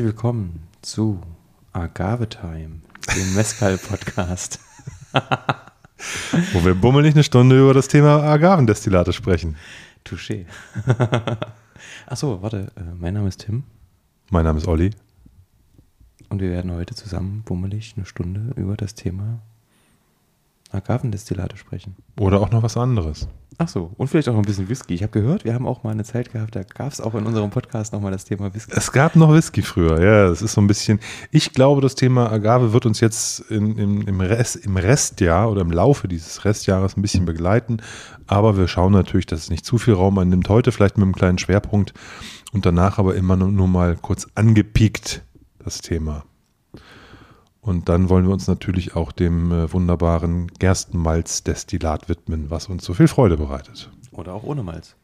Herzlich willkommen zu Agave Time, dem Mescal-Podcast. Wo wir bummelig eine Stunde über das Thema Agavendestillate sprechen. Touché. Achso, warte, äh, mein Name ist Tim Mein Name ist Olli. und wir werden heute zusammen bummelig eine Stunde über das Thema Agavendestillate sprechen. Oder auch noch was anderes. Ach so, und vielleicht auch noch ein bisschen Whisky. Ich habe gehört, wir haben auch mal eine Zeit gehabt, da gab es auch in unserem Podcast nochmal das Thema Whisky. Es gab noch Whisky früher, ja. Das ist so ein bisschen. Ich glaube, das Thema Agave wird uns jetzt in, im, im, Rest, im Restjahr oder im Laufe dieses Restjahres ein bisschen begleiten. Aber wir schauen natürlich, dass es nicht zu viel Raum einnimmt. Heute vielleicht mit einem kleinen Schwerpunkt und danach aber immer nur, nur mal kurz angepiekt, das Thema. Und dann wollen wir uns natürlich auch dem äh, wunderbaren Gerstenmalzdestillat widmen, was uns so viel Freude bereitet. Oder auch ohne Malz,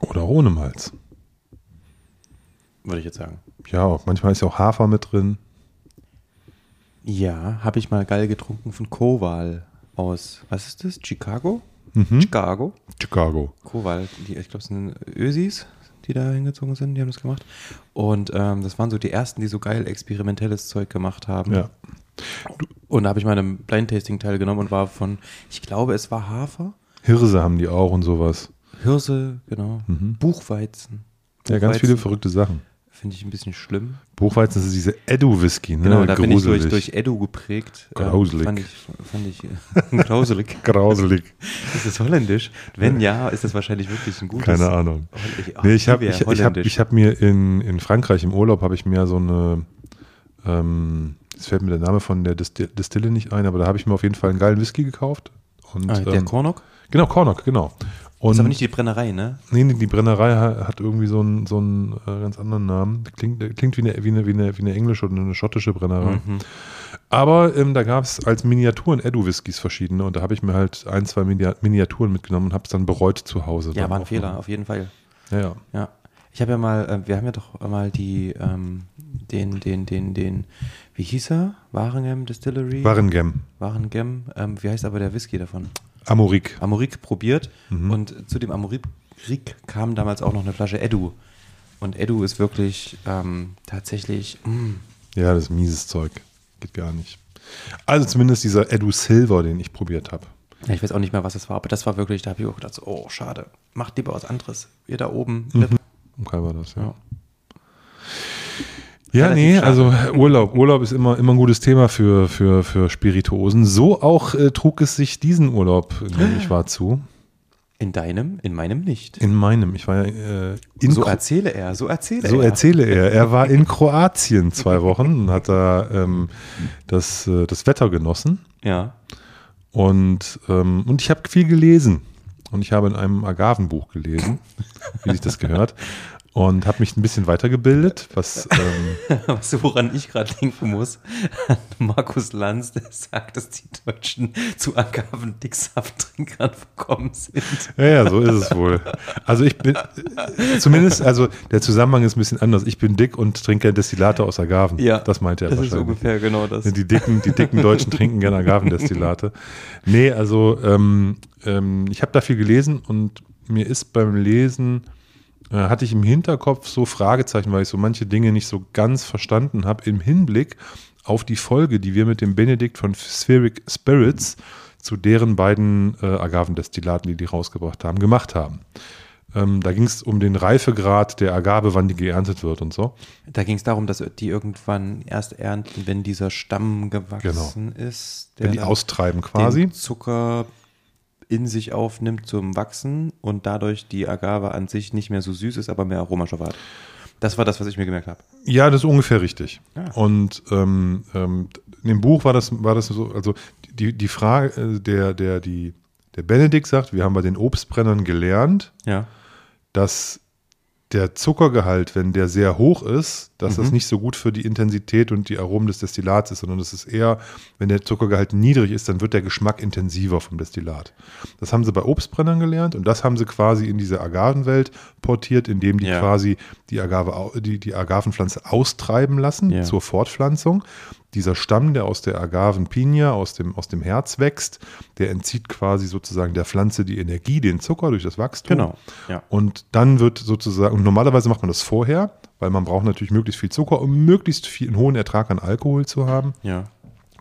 Oder auch ohne Malz. würde ich jetzt sagen. Ja, manchmal ist ja auch Hafer mit drin. Ja, habe ich mal geil getrunken von Koval aus, was ist das? Chicago? Mhm. Chicago? Chicago. Koval, die, ich glaube, es sind Ösis, die da hingezogen sind, die haben das gemacht. Und ähm, das waren so die ersten, die so geil experimentelles Zeug gemacht haben. Ja. Und da habe ich mal an einem Blind Tasting teilgenommen und war von, ich glaube, es war Hafer, Hirse haben die auch und sowas. Hirse, genau, Mhm. Buchweizen. Ja, ganz viele Buchweizen verrückte Sachen. Finde ich ein bisschen schlimm. Buchweizen ist diese Edu-Whisky, ne? Genau, da bin ich durch, Gruselig. durch Edu geprägt. Ähm, Grauselig. fand ich, fand ich grauselig. Grauselig. Ist das holländisch? Wenn ja, ist das wahrscheinlich wirklich ein gutes. Keine Ahnung. Ich, Nee, ich habe ich, ich hab, ich hab mir in, in Frankreich im Urlaub habe ich mir so eine, ähm, fällt mir der Name von der Disti- Distille nicht ein, aber da habe ich mir auf jeden Fall einen geilen Whisky gekauft. Und, ah, der ähm, Kornok? genau, Cornock, genau. Und ist aber nicht die Brennerei, ne? Nee, nee, die Brennerei ha- hat irgendwie so einen, so einen äh, ganz anderen Namen. Klingt, klingt wie, eine, wie, eine, wie, eine, wie eine englische oder eine schottische Brennerei. Mhm. Aber ähm, da gab es als Miniaturen Edu-Whiskys verschiedene und da habe ich mir halt ein, zwei Minia- Miniaturen mitgenommen und habe es dann bereut zu Hause. Ja, war ein Fehler, noch. auf jeden Fall. Ja, ja. Ja. Ich habe ja mal, äh, wir haben ja doch mal die, ähm, den, den, den, den, wie hieß er? Warengem Distillery? Warengem, Warengem. Ähm, wie heißt aber der Whisky davon? Amorik. Amorik probiert Mhm. und zu dem Amorik kam damals auch noch eine Flasche Edu. Und Edu ist wirklich ähm, tatsächlich, mm, Ja, das ist mieses Zeug. Geht gar nicht. Also zumindest dieser Edu Silver, den ich probiert habe. ja, ich weiß auch nicht mehr, was das war, aber das war wirklich, da habe ich auch gedacht, so, oh, schade, macht lieber was anderes. Ihr da oben. Mhm. Okay, war das, ja. Ja. Ja, nee, schade. also Urlaub. Urlaub ist immer, immer ein gutes Thema für, für, für Spirituosen. So auch äh, trug es sich diesen Urlaub, in dem ich war, zu. In deinem, in meinem nicht. In meinem. Ich war ja äh, in so Kro- erzähle er, so erzähle So er. erzähle er. Er war in Kroatien zwei Wochen und hat da ähm, das, äh, das Wetter genossen. Ja. Und, ähm, und ich habe viel gelesen. Und ich habe in einem Agavenbuch gelesen, wie sich das gehört. Und habe mich ein bisschen weitergebildet, was ähm, Weißt du, woran ich gerade denken muss? An Markus Lanz, der sagt, dass die Deutschen zu Agavendicksafttrinkern verkommen sind. Ja, ja, so ist es wohl. Also ich bin, äh, zumindest, also der Zusammenhang ist ein bisschen anders. Ich bin dick und trinke Destillate aus Agaven. Das meint er Das ist wahrscheinlich. ungefähr genau das. Die dicken, die dicken Deutschen trinken gerne Agavendestillate. Nee, also ähm, ähm, ich habe da viel gelesen und mir ist beim Lesen, hatte ich im Hinterkopf so Fragezeichen, weil ich so manche Dinge nicht so ganz verstanden habe, im Hinblick auf die Folge, die wir mit dem Benedikt von Spheric Spirits zu deren beiden äh, Agavendestillaten, die die rausgebracht haben, gemacht haben. Ähm, da ging es um den Reifegrad der Agave, wann die geerntet wird und so. Da ging es darum, dass die irgendwann erst ernten, wenn dieser Stamm gewachsen ist. Der Wenn die austreiben quasi. Den Zucker in sich aufnimmt zum Wachsen und dadurch die Agave an sich nicht mehr so süß ist, aber mehr Aromastoffe hat. Das war das, was ich mir gemerkt habe. Ja, das ist ungefähr richtig. Ja. Und ähm, ähm, in dem Buch war das, war das so, also die, die Frage, äh, der, der, die, der Benedikt sagt, wir haben bei den Obstbrennern gelernt, Ja. dass der Zuckergehalt, wenn der sehr hoch ist, dass das nicht so gut für die Intensität und die Aromen des Destillats ist, sondern das ist eher, wenn der Zuckergehalt niedrig ist, dann wird der Geschmack intensiver vom Destillat. Das haben sie bei Obstbrennern gelernt und das haben sie quasi in diese Agavenwelt portiert, indem die Ja. quasi die, Agave, die, die Agavenpflanze austreiben lassen Ja. zur Fortpflanzung. Dieser Stamm, der aus der Agavenpinia, aus dem, aus dem Herz wächst, der entzieht quasi sozusagen der Pflanze die Energie, den Zucker durch das Wachstum. Genau. Ja. Und dann wird sozusagen, und normalerweise macht man das vorher, weil weil man braucht natürlich möglichst viel Zucker, um möglichst viel, einen hohen Ertrag an Alkohol zu haben. Ja.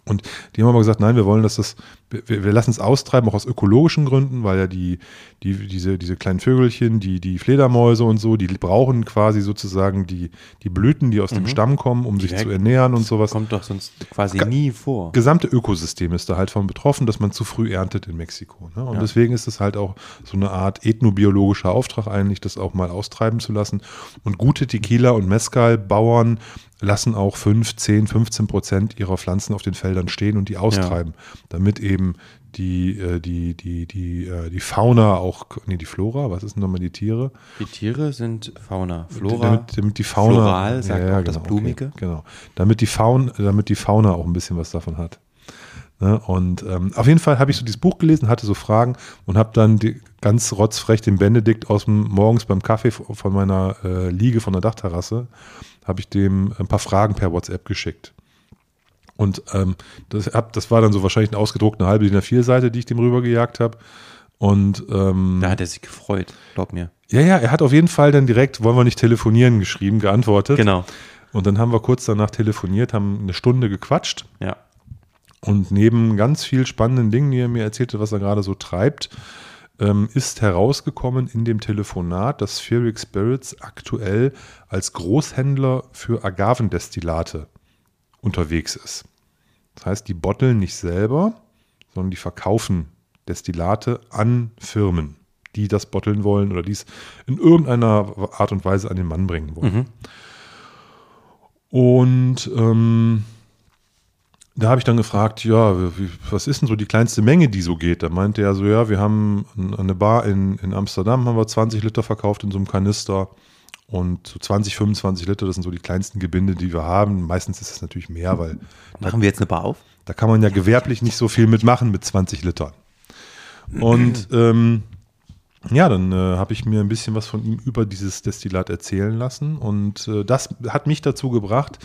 Und die haben aber gesagt, nein, wir wollen, dass das, wir, wir lassen es austreiben, auch aus ökologischen Gründen, weil ja die, die, diese, diese kleinen Vögelchen, die, die Fledermäuse und so, die brauchen quasi sozusagen die, die Blüten, die aus dem Stamm kommen, um sich Ja, zu ernähren und sowas. Kommt doch sonst quasi Ga- nie vor. gesamte Ökosystem ist da halt von betroffen, dass man zu früh erntet in Mexiko. Ne? Und Ja. deswegen ist es halt auch so eine Art ethnobiologischer Auftrag eigentlich, das auch mal austreiben zu lassen. Und gute Tequila- und Mezcal-Bauern lassen auch 5, 10, 15 Prozent ihrer Pflanzen auf den Feldern stehen und die austreiben, damit eben die, äh, die, die, die, äh, die Fauna auch, nee, die Flora, was ist denn nochmal die Tiere? Die Tiere sind Fauna. Flora. damit, damit die Fauna. Floral, sagt auch das okay, Blumige. genau. Damit die, Faun, damit die Fauna auch ein bisschen was davon hat. Ne? Und ähm, auf jeden Fall habe ich so dieses Buch gelesen, hatte so Fragen und habe dann die, ganz rotzfrech den Benedikt aus dem morgens beim Kaffee von meiner äh, Liege von der Dachterrasse, habe ich dem ein paar Fragen per WhatsApp geschickt. Und ähm, das, hab, das war dann so wahrscheinlich eine ausgedruckte halbe DIN A4-Seite, die ich dem rübergejagt habe. Und ähm, Da hat er sich gefreut, glaub mir. ja, ja, er hat auf jeden Fall dann direkt, wollen wir nicht telefonieren, geschrieben, geantwortet. Genau. Und dann haben wir kurz danach telefoniert, haben eine Stunde gequatscht. Ja. Und neben ganz viel spannenden Dingen, die er mir erzählte, was er gerade so treibt, ähm, ist herausgekommen in dem Telefonat, dass Spheric Spirits aktuell als Großhändler für Agavendestillate unterwegs ist. Das heißt, die botteln nicht selber, sondern die verkaufen Destillate an Firmen, die das botteln wollen oder dies in irgendeiner Art und Weise an den Mann bringen wollen. Und ähm, da habe ich dann gefragt, ja, was ist denn so die kleinste Menge, die so geht? Da meinte er so, ja, wir haben eine Bar in, in Amsterdam, haben wir 20 Liter verkauft in so einem Kanister. Und so 20, 25 Liter, das sind so die kleinsten Gebinde, die wir haben. Meistens ist es natürlich mehr, weil Machen wir jetzt eine Bar auf? da kann man ja gewerblich nicht so viel mitmachen mit 20 Litern. Und ähm, ja, dann äh, habe ich mir ein bisschen was von ihm über dieses Destillat erzählen lassen. Und äh, das hat mich dazu gebracht,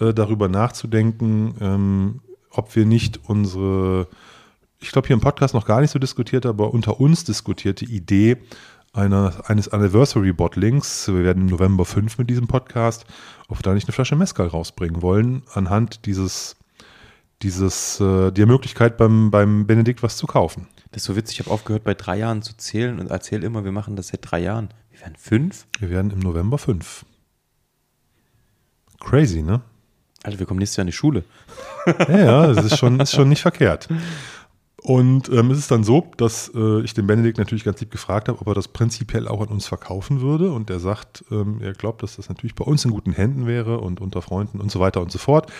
äh, darüber nachzudenken, ähm, ob wir nicht unsere, ich glaube hier im Podcast noch gar nicht so diskutiert, aber unter uns diskutierte Idee einer, eines Anniversary Bottlings, wir werden im November 5 mit diesem Podcast, ob wir da nicht eine Flasche Mezcal rausbringen wollen, anhand dieses dieses, äh, der Möglichkeit beim, beim Benedikt was zu kaufen. Das ist so witzig, ich habe aufgehört bei drei Jahren zu zählen und erzähle immer, wir machen das seit drei Jahren. Wir werden fünf? Wir werden im November 5. Crazy, ne? Also wir kommen nächstes Jahr in die Schule. Ja, ja, das ist schon, ist schon nicht verkehrt. Und ähm, es ist dann so, dass äh, ich den Benedikt natürlich ganz lieb gefragt habe, ob er das prinzipiell auch an uns verkaufen würde. Und er sagt, ähm, er glaubt, dass das natürlich bei uns in guten Händen wäre und unter Freunden und so weiter und so fort.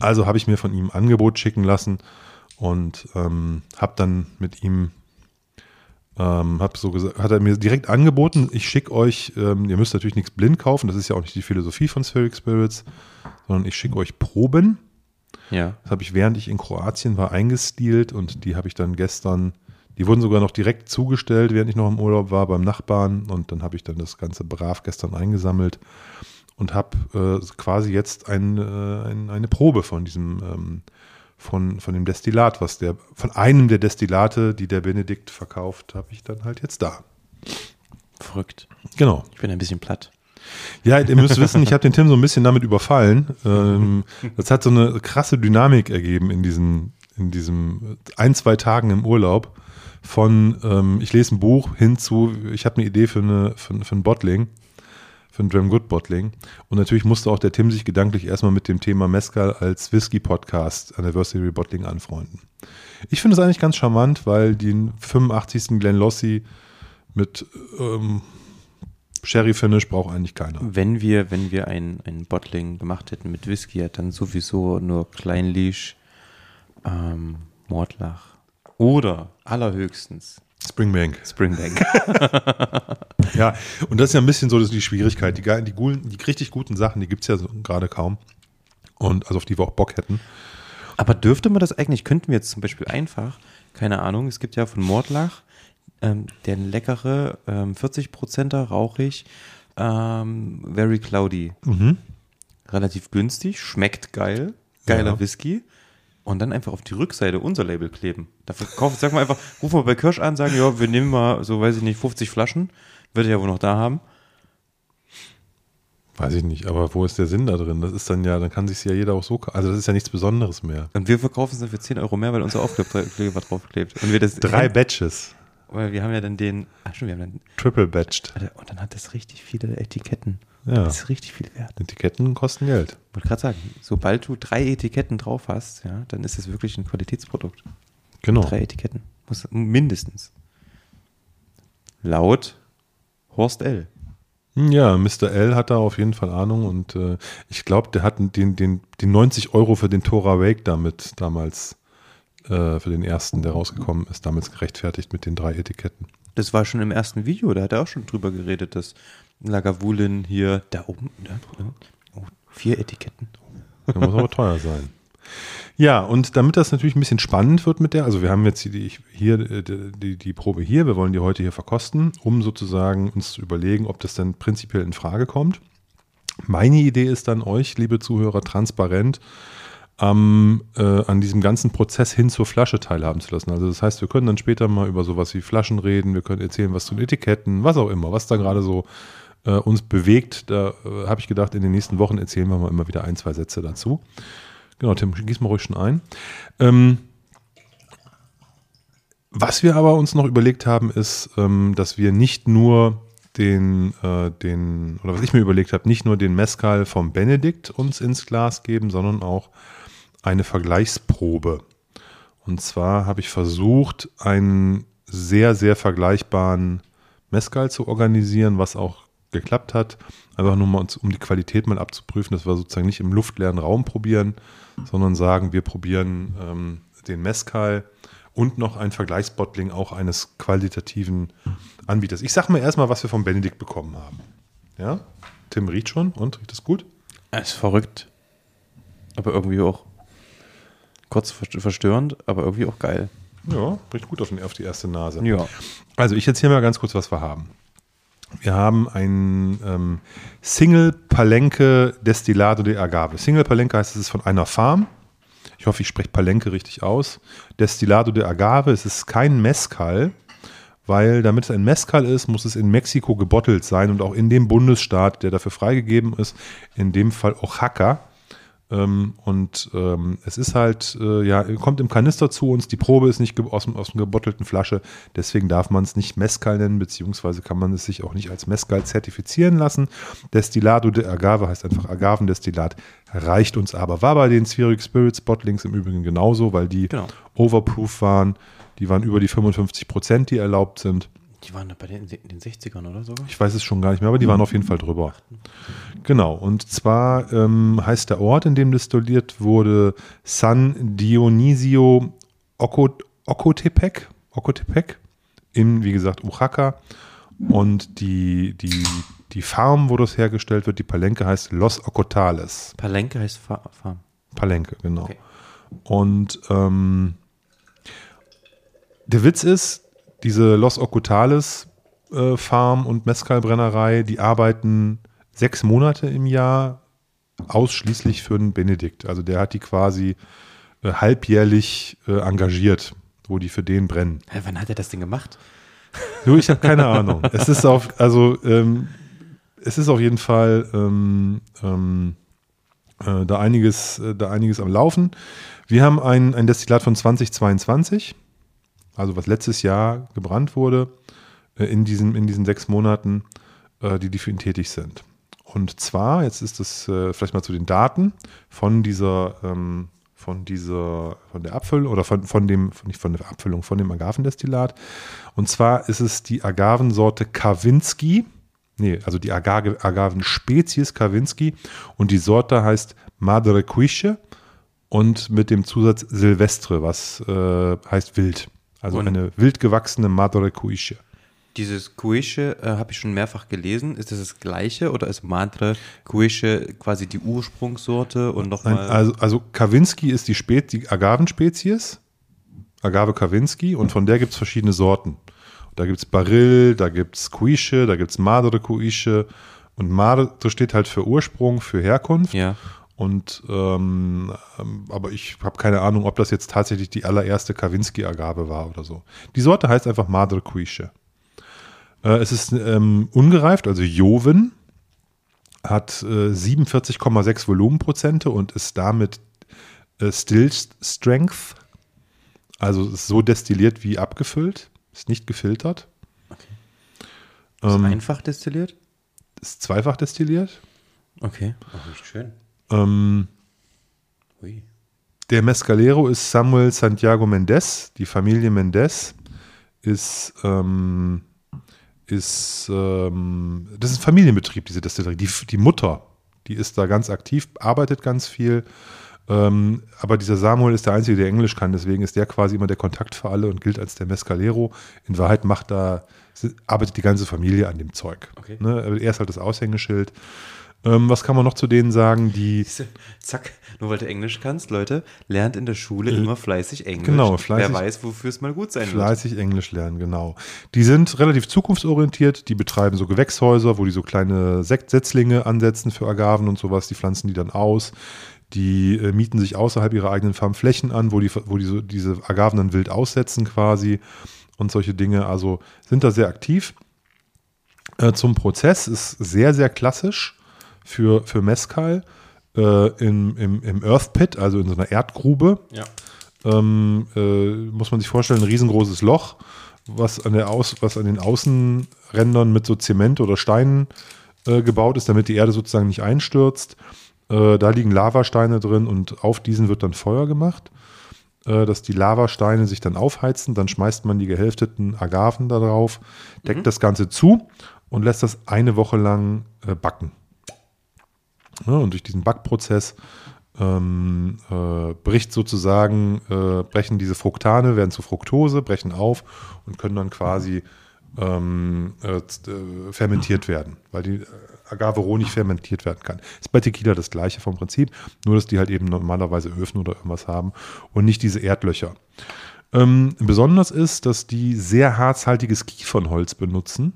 Also habe ich mir von ihm ein Angebot schicken lassen und ähm, habe dann mit ihm, ähm, hab so gesagt, hat er mir direkt angeboten, ich schicke euch, ähm, ihr müsst natürlich nichts blind kaufen, das ist ja auch nicht die Philosophie von Spheric Spirits, sondern ich schicke euch Proben. Ja. Das habe ich, während ich in Kroatien war, eingestielt und die habe ich dann gestern, die wurden sogar noch direkt zugestellt, während ich noch im Urlaub war beim Nachbarn und dann habe ich dann das Ganze brav gestern eingesammelt und habe äh, quasi jetzt ein, äh, ein, eine Probe von diesem, ähm, von, von dem Destillat, was der, von einem der Destillate, die der Benedikt verkauft, habe ich dann halt jetzt da. Verrückt. Genau. Ich bin ein bisschen platt. Ja, ihr müsst wissen, ich habe den Tim so ein bisschen damit überfallen. Ähm, das hat so eine krasse Dynamik ergeben in diesen, in diesem ein, zwei Tagen im Urlaub. Von ähm, ich lese ein Buch hin zu, ich habe eine Idee für, eine, für, für ein Bottling, für ein Dram Good Bottling. Und natürlich musste auch der Tim sich gedanklich erstmal mit dem Thema Mezcal als Whisky-Podcast Anniversary Bottling anfreunden. Ich finde es eigentlich ganz charmant, weil den 85. Glen Lossi mit ähm, Sherry Finish braucht eigentlich keiner. Wenn wir, wenn wir ein, ein Bottling gemacht hätten mit Whisky, ja, dann sowieso nur Kleinlisch, ähm, Mordlach oder allerhöchstens Springbank. Springbank. Ja, und das ist ja ein bisschen so das die Schwierigkeit. Die, die, die richtig guten Sachen, die gibt es ja so gerade kaum. Und also auf die wir auch Bock hätten. Aber dürfte man das eigentlich, könnten wir jetzt zum Beispiel einfach, keine Ahnung, es gibt ja von Mordlach ähm, der leckere ähm, 40%er rauchig, ähm, very cloudy. Relativ günstig, schmeckt geil, geiler Ja. Whisky. Und dann einfach auf die Rückseite unser Label kleben. Dafür kaufen, sag mal einfach, rufen wir bei Kirsch an, sagen, ja, wir nehmen mal, so weiß ich nicht, 50 Flaschen, wird er ja wohl noch da haben. Weiß ich nicht, aber wo ist der Sinn da drin? Das ist dann ja, dann kann sich ja jeder auch so, also das ist ja nichts Besonderes mehr. Und wir verkaufen es dann für 10 Euro mehr, weil unser Aufkleber draufklebt. Und wir das Drei Batches. Weil wir haben ja dann den, ach schon, wir haben dann, Triple batched. Und dann hat das richtig viele Etiketten. Ja. Das ist richtig viel wert. Etiketten kosten Geld. Ich wollte gerade sagen, sobald du drei Etiketten drauf hast, ja, dann ist es wirklich ein Qualitätsprodukt. Genau. Drei Etiketten. Muss, mindestens. Laut Horst L. Ja, Mr. L hat da auf jeden Fall Ahnung und äh, ich glaube, der hat den, den, die 90 Euro für den Tora Wake damit damals, äh, für den ersten, der rausgekommen ist, damals gerechtfertigt mit den drei Etiketten. Das war schon im ersten Video, da hat er auch schon drüber geredet, dass Lagavulin hier, da oben, da, oh, vier Etiketten. Der muss aber teuer sein. Ja, und damit das natürlich ein bisschen spannend wird mit der, also wir haben jetzt die, hier äh, die, die Probe hier, wir wollen die heute hier verkosten, um sozusagen uns zu überlegen, ob das dann prinzipiell in Frage kommt. Meine Idee ist dann euch, liebe Zuhörer, transparent ähm, äh, an diesem ganzen Prozess hin zur Flasche teilhaben zu lassen. Also das heißt, wir können dann später mal über sowas wie Flaschen reden, wir können erzählen, was zu den Etiketten, was auch immer, was da gerade so äh, uns bewegt. Da äh, habe ich gedacht, in den nächsten Wochen erzählen wir mal immer wieder ein, zwei Sätze dazu. Genau, Tim, gieß mal ruhig schon ein. Ähm, was wir aber uns noch überlegt haben, ist, ähm, dass wir nicht nur den, äh, den, oder was ich mir überlegt habe, nicht nur den Mescal vom Benedikt uns ins Glas geben, sondern auch eine Vergleichsprobe. Und zwar habe ich versucht, einen sehr, sehr vergleichbaren Mescal zu organisieren, was auch geklappt hat. Einfach nur mal, um die Qualität mal abzuprüfen, dass wir sozusagen nicht im luftleeren Raum probieren, sondern sagen, wir probieren ähm, den Mescal und noch ein Vergleichsbottling auch eines qualitativen Anbieters. Ich sage mal erstmal, was wir von Benedikt bekommen haben. Ja, Tim riecht schon und riecht es gut? Es ist verrückt. Aber irgendwie auch kurz verstörend, aber irgendwie auch geil. Ja, riecht gut auf, den, auf die erste Nase. Ja. Also ich erzähle mal ganz kurz, was wir haben. Wir haben ein ähm, Single Palenque Destilado de Agave. Single Palenque heißt, es ist von einer Farm. Ich hoffe, ich spreche Palenque richtig aus. Destilado de Agave, es ist kein Mezcal, weil damit es ein Mezcal ist, muss es in Mexiko gebottelt sein und auch in dem Bundesstaat, der dafür freigegeben ist, in dem Fall Oaxaca. Ähm, und ähm, es ist halt, äh, ja, kommt im Kanister zu uns. Die Probe ist nicht aus, aus einer gebottelten Flasche. Deswegen darf man es nicht Mezcal nennen, beziehungsweise kann man es sich auch nicht als Mezcal zertifizieren lassen. Destilado de Agave heißt einfach Agavendestillat. Reicht uns aber. War bei den Spheric Spirits Bottlings im Übrigen genauso, weil die genau. overproof waren. Die waren über die 55 Prozent, die erlaubt sind. Die waren bei den, den 60ern oder so? Ich weiß es schon gar nicht mehr, aber die waren auf jeden Fall drüber. Genau, und zwar ähm, heißt der Ort, in dem destilliert wurde, San Dionisio Ocotepec, Ocotepec in, wie gesagt, Oaxaca. Und die, die, die Farm, wo das hergestellt wird, die Palenque heißt Los Ocotales. Palenque heißt Fa Farm. Palenque, genau. Okay. Und ähm, der Witz ist, diese Los Ocutales äh, Farm und Mescalbrennerei, die arbeiten sechs Monate im Jahr ausschließlich für den Benedikt. Also der hat die quasi äh, halbjährlich äh, engagiert, wo die für den brennen. Ja, wann hat er das denn gemacht? Du, ich habe keine Ahnung. Es ist auf, also ähm, es ist auf jeden Fall ähm, ähm, äh, da einiges, äh, da einiges am Laufen. Wir haben ein, ein Destillat von 2022 also was letztes Jahr gebrannt wurde, äh, in, diesen, in diesen sechs Monaten, äh, die, die für ihn tätig sind. Und zwar, jetzt ist es äh, vielleicht mal zu den Daten von dieser, ähm, von dieser, von der Abfüllung oder von, von dem, nicht von der Abfüllung, von dem Agavendestillat. Und zwar ist es die Agavensorte Kavinsky. Nee, also die Agave, Agavenspezies Kavinsky. Und die Sorte heißt Madre Quische und mit dem Zusatz Silvestre, was heißt wild. Also und eine wild gewachsene Madre Cuische. Dieses Cuische äh, habe ich schon mehrfach gelesen. Ist das das gleiche oder ist Madre Cuische quasi die Ursprungssorte und nochmal? Also, also Kavinsky ist die, Spe die Agavenspezies, Agave Kavinsky, und von der gibt es verschiedene Sorten. Da gibt es Baril, da gibt es Cuische, da gibt es Madre Cuische. Und Madre steht halt für Ursprung, für Herkunft. Ja. Und ähm, ähm, aber ich habe keine Ahnung, ob das jetzt tatsächlich die allererste Kavinsky-Agave war oder so. Die Sorte heißt einfach Madre Cuische. Äh, es ist ähm, ungereift, also Joven. hat äh, 47,6 Volumenprozente und ist damit äh, Still Strength. Also ist so destilliert wie abgefüllt. Ist nicht gefiltert. Ist Ähm, einfach destilliert? ist zweifach destilliert. Okay. Ach, nicht schön. Ähm, der Mescalero ist Samuel Santiago Mendez. Die Familie Mendez ist, ähm, ist ähm, das ist ein Familienbetrieb, diese Destillerie. Die, die Mutter, die ist da ganz aktiv, arbeitet ganz viel. Ähm, aber dieser Samuel ist der Einzige, der Englisch kann, deswegen ist der quasi immer der Kontakt für alle und gilt als der Mescalero. In Wahrheit macht da, arbeitet die ganze Familie an dem Zeug. Okay. Ne? Er ist halt das Aushängeschild. Ähm, was kann man noch zu denen sagen? Die Zack, nur weil du Englisch kannst, Leute, lernt in der Schule immer fleißig Englisch. genau, fleißig- Wer weiß, wofür es mal gut sein wird. Fleißig Englisch lernen, genau. Die sind relativ zukunftsorientiert, die betreiben so Gewächshäuser, wo die so kleine Sekt Setzlinge ansetzen für Agaven und sowas, die pflanzen die dann aus. Die äh, mieten sich außerhalb ihrer eigenen Farm Flächen an, wo die, wo die so diese Agaven dann wild aussetzen quasi und solche Dinge. Also sind da sehr aktiv. Äh, zum Prozess ist sehr, sehr klassisch für, für Mescal äh, im, im, im Earth Pit, also in so einer Erdgrube Ja. ähm, äh, muss man sich vorstellen, ein riesengroßes Loch, was an, der Aus, was an den Außenrändern mit so Zement oder Steinen äh, gebaut ist, damit die Erde sozusagen nicht einstürzt. Äh, da liegen Lavasteine drin und auf diesen wird dann Feuer gemacht, äh, dass die Lavasteine sich dann aufheizen. Dann schmeißt man die gehälfteten Agaven da drauf, deckt das Ganze zu und lässt das eine Woche lang äh, backen. Ja, und durch diesen Backprozess ähm, äh, bricht sozusagen, äh, brechen diese Fructane, werden zu Fructose, brechen auf und können dann quasi ähm, äh, äh, fermentiert werden, weil die äh, Agave roh nicht fermentiert werden kann. Ist bei Tequila das gleiche vom Prinzip, nur dass die halt eben normalerweise Öfen oder irgendwas haben und nicht diese Erdlöcher. Ähm, besonders ist, dass die sehr harzhaltiges Kiefernholz benutzen,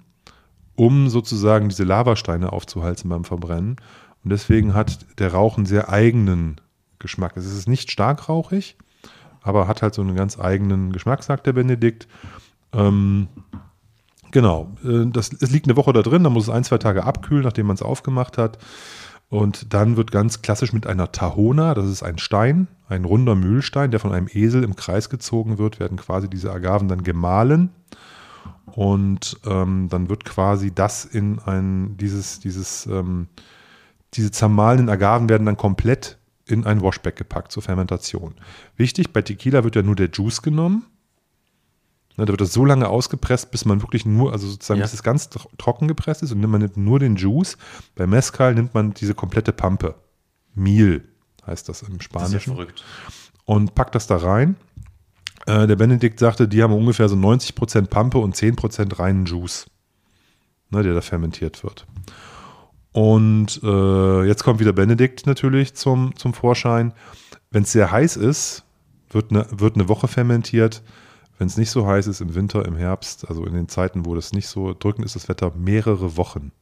um sozusagen diese Lavasteine aufzuhalten beim Verbrennen. Und deswegen hat der Rauch einen sehr eigenen Geschmack. Es ist nicht stark rauchig, aber hat halt so einen ganz eigenen Geschmack, sagt der Benedikt. Ähm, genau, äh, das, es liegt eine Woche da drin, dann muss es ein, zwei Tage abkühlen, nachdem man es aufgemacht hat. Und dann wird ganz klassisch mit einer Tahona, das ist ein Stein, ein runder Mühlstein, der von einem Esel im Kreis gezogen wird, werden quasi diese Agaven dann gemahlen. Und ähm, dann wird quasi das in ein, dieses, dieses, ähm, diese zermahlenen Agaven werden dann komplett in ein Washback gepackt zur Fermentation. Wichtig, bei Tequila wird ja nur der Juice genommen. Ne, da wird das so lange ausgepresst, bis man wirklich nur, also sozusagen, Ja. bis es ganz tro- trocken gepresst ist und nimmt man nimmt nur den Juice. Bei Mezcal nimmt man diese komplette Pampe. Meal heißt das im Das ist ja Spanischen verrückt. und packt das da rein. Äh, der Benedikt sagte, die haben ungefähr so 90% Pampe und 10% reinen Juice, ne, der da fermentiert wird. Und äh, jetzt kommt wieder Benedikt natürlich zum, zum Vorschein. Wenn es sehr heiß ist, wird eine, wird eine Woche fermentiert. Wenn es nicht so heiß ist, im Winter, im Herbst, also in den Zeiten, wo das nicht so drückend ist, das Wetter, mehrere Wochen.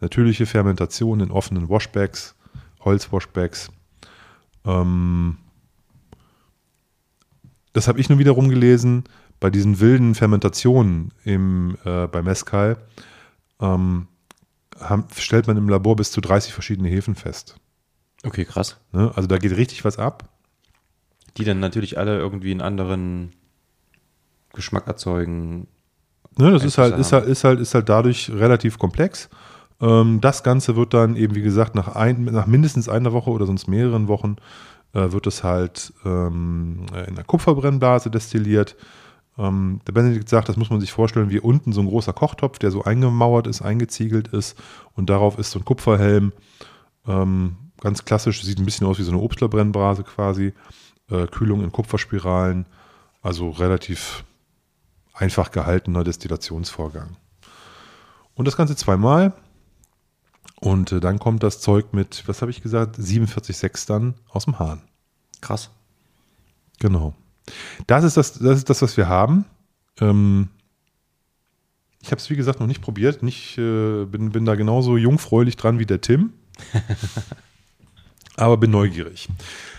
Natürliche Fermentation in offenen Washbacks, Holzwashbacks. Ähm, das habe ich nur wiederum gelesen, bei diesen wilden Fermentationen im, äh, bei Mezcal ähm, haben, stellt man im Labor bis zu 30 verschiedene Hefen fest. Okay, krass. Ne? Also da geht richtig was ab. Die dann natürlich alle irgendwie einen anderen Geschmack erzeugen. Ne, das ist halt, ist, halt, ist, halt, ist halt dadurch relativ komplex. Ähm, das Ganze wird dann eben, wie gesagt, nach, ein, nach mindestens einer Woche oder sonst mehreren Wochen äh, wird es halt ähm, in einer Kupferbrennblase destilliert. Ähm, der Benedikt sagt, das muss man sich vorstellen, wie unten so ein großer Kochtopf, der so eingemauert ist, eingeziegelt ist und darauf ist so ein Kupferhelm. Ähm, ganz klassisch, sieht ein bisschen aus wie so eine Obstlerbrennblase quasi. Äh, Kühlung in Kupferspiralen, also relativ einfach gehaltener Destillationsvorgang. Und das Ganze zweimal. Und äh, dann kommt das Zeug mit, was habe ich gesagt, 47,6 dann aus dem Hahn. Krass. Genau. Das ist das, das, ist das was wir haben. Ähm, ich habe es, wie gesagt, noch nicht probiert. Nicht, äh, bin, bin da genauso jungfräulich dran wie der Tim. Aber bin neugierig.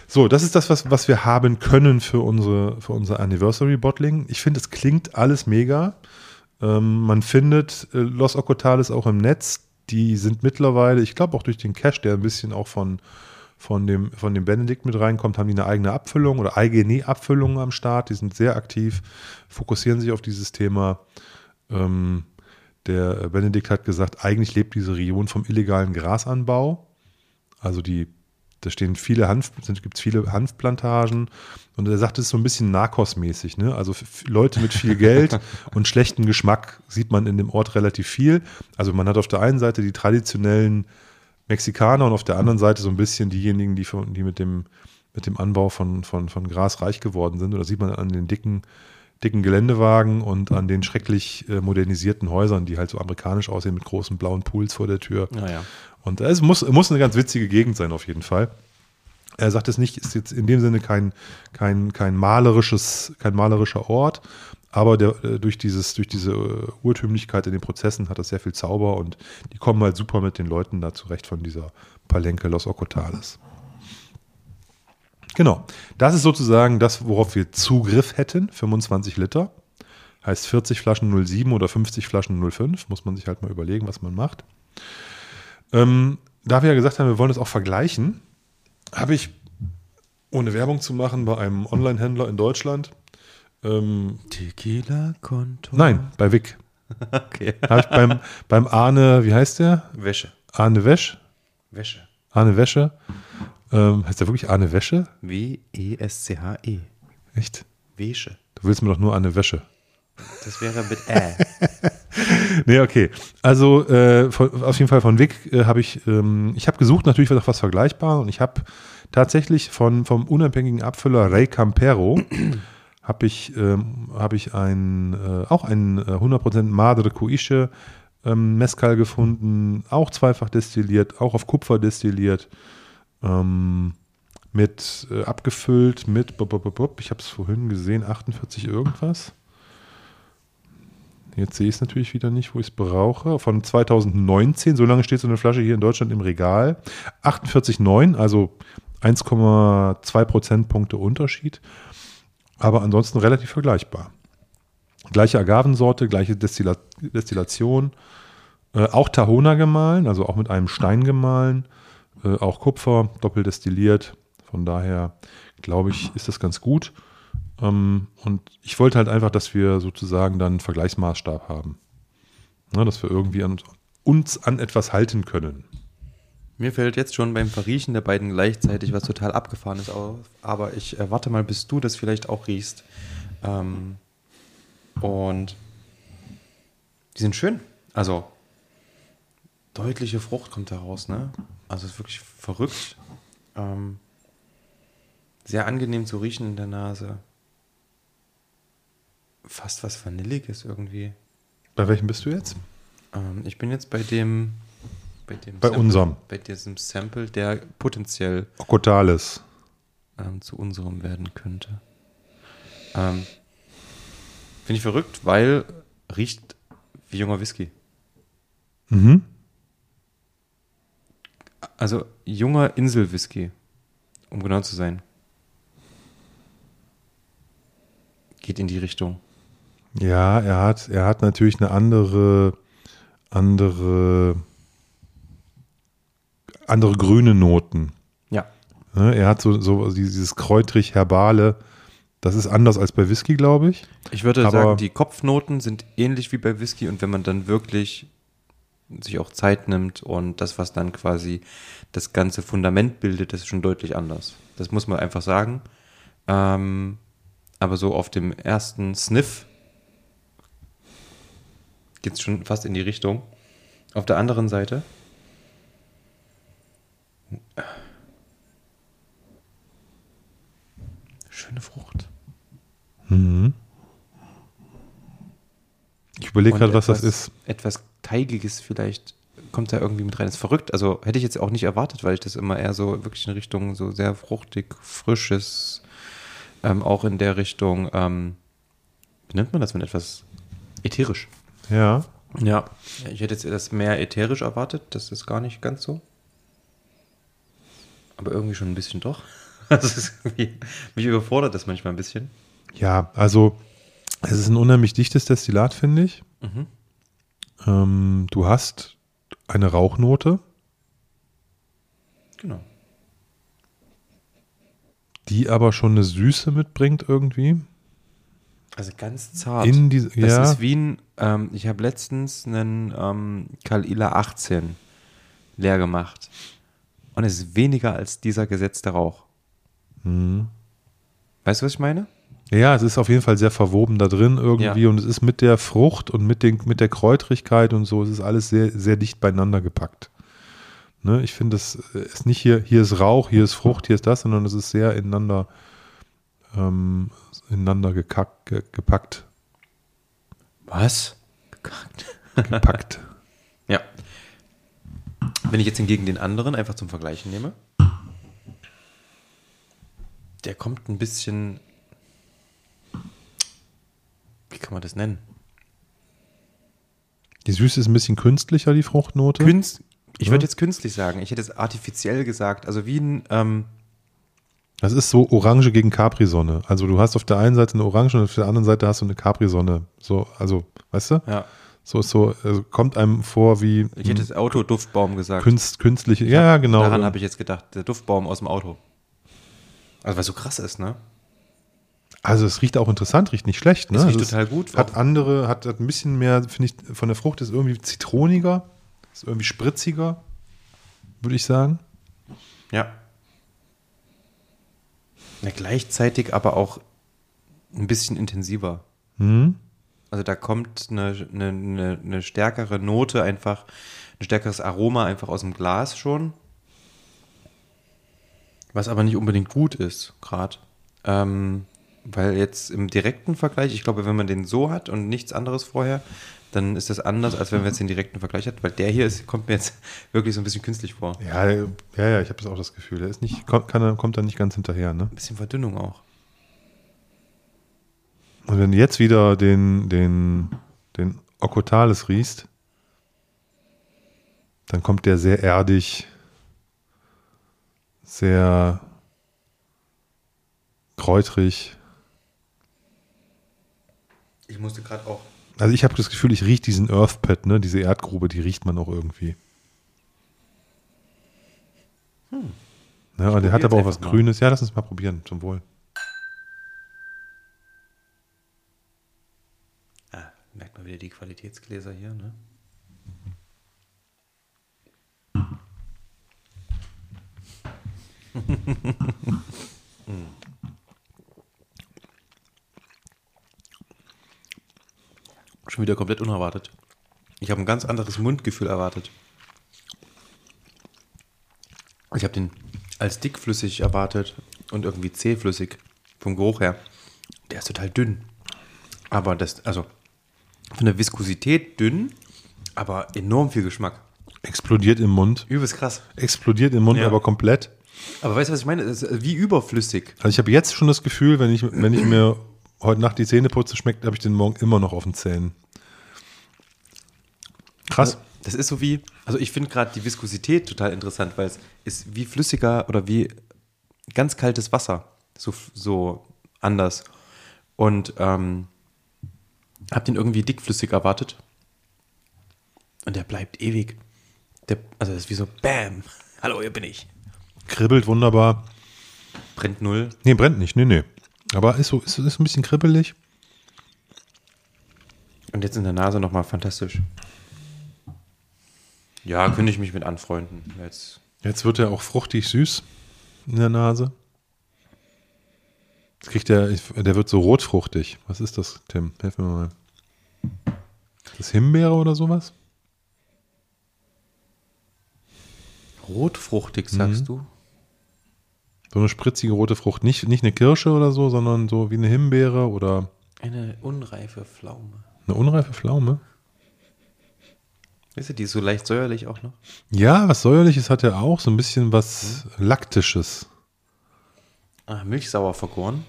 So, das ist das, was, was wir haben können für unsere, für unser Anniversary Bottling. Ich finde, es klingt alles mega. Ähm, man findet äh, Los Ocotales auch im Netz. die sind mittlerweile, ich glaube auch durch den Cash, der ein bisschen auch von, von, dem, von dem Benedikt mit reinkommt, haben die eine eigene Abfüllung oder eigene Abfüllung am Start. Die sind sehr aktiv, fokussieren sich auf dieses Thema. Ähm, der Benedikt hat gesagt, eigentlich lebt diese Region vom illegalen Grasanbau. Also die, da stehen viele Hanf, gibt es viele Hanfplantagen und er sagt, es ist so ein bisschen Narcos-mäßig. Ne? Also Leute mit viel Geld und schlechtem Geschmack sieht man in dem Ort relativ viel. Also man hat auf der einen Seite die traditionellen Mexikaner und auf der anderen Seite so ein bisschen diejenigen, die, von, die mit, dem, mit dem Anbau von, von, von Gras reich geworden sind. Und das sieht man an den dicken dicken Geländewagen und an den schrecklich äh, modernisierten Häusern, die halt so amerikanisch aussehen mit großen blauen Pools vor der Tür. Naja. Und es muss, muss eine ganz witzige Gegend sein, auf jeden Fall. Er sagt es nicht, ist jetzt in dem Sinne kein, kein, kein malerisches, kein malerischer Ort, aber der, äh, durch, dieses, durch diese äh, Urtümlichkeit in den Prozessen hat das sehr viel Zauber und die kommen halt super mit den Leuten da zurecht von dieser Palenque Los Ocotales. Genau. Das ist sozusagen das, worauf wir Zugriff hätten. 25 Liter. Heißt 40 Flaschen 07 oder 50 Flaschen 05. Muss man sich halt mal überlegen, was man macht. Ähm, da wir ja gesagt haben, wir wollen das auch vergleichen, habe ich, ohne Werbung zu machen, bei einem Online-Händler in Deutschland. Ähm, Tequila-Konto. Nein, bei Wick. Okay. Habe ich beim, beim Arne, wie heißt der? Wäsche. Arne Wäsch? Wäsche. Arne Wäsche. Ähm, heißt der wirklich Arne Wäsche? W-E-S-C-H-E. Echt? Wäsche. Du willst mir doch nur Arne Wäsche. Das wäre mit Ä. Nee, okay. Also äh, von, auf jeden Fall von Wick äh, habe ich, ähm, ich habe gesucht natürlich nach was Vergleichbares und ich habe tatsächlich von, vom unabhängigen Abfüller Ray Campero habe ich, ähm, hab ich ein, äh, auch ein äh, 100% Madre Cuische ähm, Mezcal gefunden, auch zweifach destilliert, auch auf Kupfer destilliert, ähm, mit äh, abgefüllt mit, bop, bop, bop, ich habe es vorhin gesehen, 48 irgendwas. Jetzt sehe ich es natürlich wieder nicht, wo ich es brauche. Von 2019, so lange steht so eine Flasche hier in Deutschland im Regal. 48,9, also 1,2 Prozentpunkte Unterschied. Aber ansonsten relativ vergleichbar. Gleiche Agavensorte, gleiche Destilla Destillation. Äh, auch Tahona gemahlen, also auch mit einem Stein gemahlen. Äh, auch Kupfer, doppelt destilliert. Von daher glaube ich, ist das ganz gut. Ähm, und ich wollte halt einfach, dass wir sozusagen dann einen Vergleichsmaßstab haben. Ja, dass wir irgendwie an, uns an etwas halten können. Mir fällt jetzt schon beim Verriechen der beiden gleichzeitig was total Abgefahrenes auf, aber ich äh, warte mal, bis du das vielleicht auch riechst. Ähm, und die sind schön. Also, deutliche Frucht kommt da raus, ne? Also, es ist wirklich verrückt. Ähm, sehr angenehm zu riechen in der Nase. Fast was Vanilliges irgendwie. Bei welchem bist du jetzt? Ähm, ich bin jetzt bei dem. Bei, dem Bei unserem. Bei diesem Sample, der potenziell Ocotales. ähm, zu unserem werden könnte. Ähm, Finde ich verrückt, weil riecht wie junger Whisky. Mhm. Also junger Inselwhisky, um genau zu sein. Geht in die Richtung. Ja, er hat, er hat natürlich eine andere, andere, andere grüne Noten. Ja. Ne, Er hat so, so dieses kräutrig-herbale. Das ist anders als bei Whisky, glaube ich. Ich würde Aber- sagen, die Kopfnoten sind ähnlich wie bei Whisky und wenn man dann wirklich sich auch Zeit nimmt und das, was dann quasi das ganze Fundament bildet, das ist schon deutlich anders. Das muss man einfach sagen. Ähm, aber so auf dem ersten Sniff geht es schon fast in die Richtung. Auf der anderen Seite schöne Frucht. Ich überlege gerade, was das ist. Etwas Teigiges vielleicht kommt da irgendwie mit rein. Das ist verrückt. Also hätte ich jetzt auch nicht erwartet, weil ich das immer eher so wirklich in Richtung so sehr fruchtig, frisches, ähm, auch in der Richtung, ähm, wie nennt man das, wenn etwas ätherisch? Ja. Ja. Ich hätte jetzt das mehr ätherisch erwartet. Das ist gar nicht ganz so. Aber irgendwie schon ein bisschen doch. Irgendwie, mich überfordert das manchmal ein bisschen. Ja, also es ist ein unheimlich dichtes Destillat, finde ich. Mhm. Ähm, du hast eine Rauchnote, Genau. die aber schon eine Süße mitbringt irgendwie. Also ganz zart. In diese, das ja, ist wie ein, ähm, ich habe letztens einen ähm, Kalila 18 leer gemacht. Und es ist weniger als dieser gesetzte Rauch. Mhm. Weißt du, was ich meine? ja, es ist auf jeden Fall sehr verwoben da drin irgendwie Ja. und es ist mit der Frucht und mit, den, mit der Kräutrigkeit und so, es ist alles sehr, sehr dicht beieinander gepackt. Ne, ich finde, es ist nicht hier, hier ist Rauch, hier ist Frucht, hier ist das, sondern es ist sehr ineinander, ähm, ineinander gekack, ge, gepackt. Was? Gepackt. Wenn ich jetzt hingegen den anderen einfach zum Vergleichen nehme, der kommt ein bisschen. Wie kann man das nennen? Die Süße ist ein bisschen künstlicher, die Fruchtnote. Künst, ich Ja. würde jetzt künstlich sagen. Ich hätte es artifiziell gesagt. Also wie ein. Ähm, Das ist so Orange gegen Capri-Sonne. Also du hast auf der einen Seite eine Orange und auf der anderen Seite hast du eine Capri-Sonne. So, also, weißt du? ja, So ist so, also kommt einem vor wie ich hätte es Autoduftbaum gesagt. Künst, künstliche. Ja, ja, genau. Daran habe ich jetzt gedacht. Der Duftbaum aus dem Auto. Also weil es so krass ist, ne? also es riecht auch interessant, riecht nicht schlecht. Ne? Es riecht Also total gut. Hat andere, hat, hat ein bisschen mehr, finde ich, von der Frucht ist irgendwie zitroniger, ist irgendwie spritziger, würde ich sagen. Ja. ja. Gleichzeitig aber auch ein bisschen intensiver. Mhm. Also da kommt eine, eine, eine, stärkere Note einfach, ein stärkeres Aroma einfach aus dem Glas schon. Was aber nicht unbedingt gut ist, gerade. Ähm, weil jetzt im direkten Vergleich, ich glaube, wenn man den so hat und nichts anderes vorher, dann ist das anders, als wenn man jetzt den direkten Vergleich hat, weil der hier ist, kommt mir jetzt wirklich so ein bisschen künstlich vor. Ja, ja, ja, ich habe das auch das Gefühl. Der ist nicht, kommt, kann, kommt da nicht ganz hinterher, ne? Ein bisschen Verdünnung auch. Und wenn du jetzt wieder den, den, den Okotales riechst, dann kommt der sehr erdig, sehr kräutrig. Ich musste gerade auch. Also ich habe das Gefühl, ich rieche diesen Earth Pit, ne? diese Erdgrube, die riecht man auch irgendwie. Hm. Ja, und der hat aber auch was mal. Grünes. Ja, lass uns mal probieren, zum Wohl. Ah, man wieder die Qualitätsgläser hier, ne? Schon wieder komplett unerwartet. Ich habe ein ganz anderes Mundgefühl erwartet. Ich habe den als dickflüssig erwartet und irgendwie zähflüssig vom Geruch her. Der ist total dünn. Aber das, also von der Viskosität dünn, aber enorm viel Geschmack. Explodiert im Mund. Übelst krass. Explodiert im Mund, Ja. aber komplett. Aber weißt du, was ich meine? Es ist wie überflüssig. Also ich habe jetzt schon das Gefühl, wenn ich, wenn ich mir heute Nacht die Zähne putze, schmeckt, habe ich den morgen immer noch auf den Zähnen. Krass. Das ist so wie, also ich finde gerade die Viskosität total interessant, weil es ist wie flüssiger oder wie ganz kaltes Wasser. So, so anders. Und ähm, hab den irgendwie dickflüssig erwartet. Und der bleibt ewig. Der, also das ist wie so BAM. Hallo, hier bin ich. Kribbelt wunderbar. Brennt null. Nee, brennt nicht. Nee, nee. Aber ist so, ist, ist ein bisschen kribbelig. Und jetzt in der Nase nochmal fantastisch. Ja, könnte ich mich mit anfreunden. Jetzt Jetzt wird er auch fruchtig süß in der Nase. Jetzt kriegt er, der wird so rotfruchtig. Was ist das, Tim? Helf mir mal. Ist das Himbeere oder sowas? rotfruchtig, sagst Mhm. du? So eine spritzige rote Frucht. Nicht, nicht eine Kirsche oder so, sondern so wie eine Himbeere oder Eine unreife Pflaume. eine unreife Pflaume. Weißt du, die ist so leicht säuerlich auch noch. Ja, was säuerliches hat er auch. So ein bisschen was Laktisches. Ah, Milchsauer vergoren.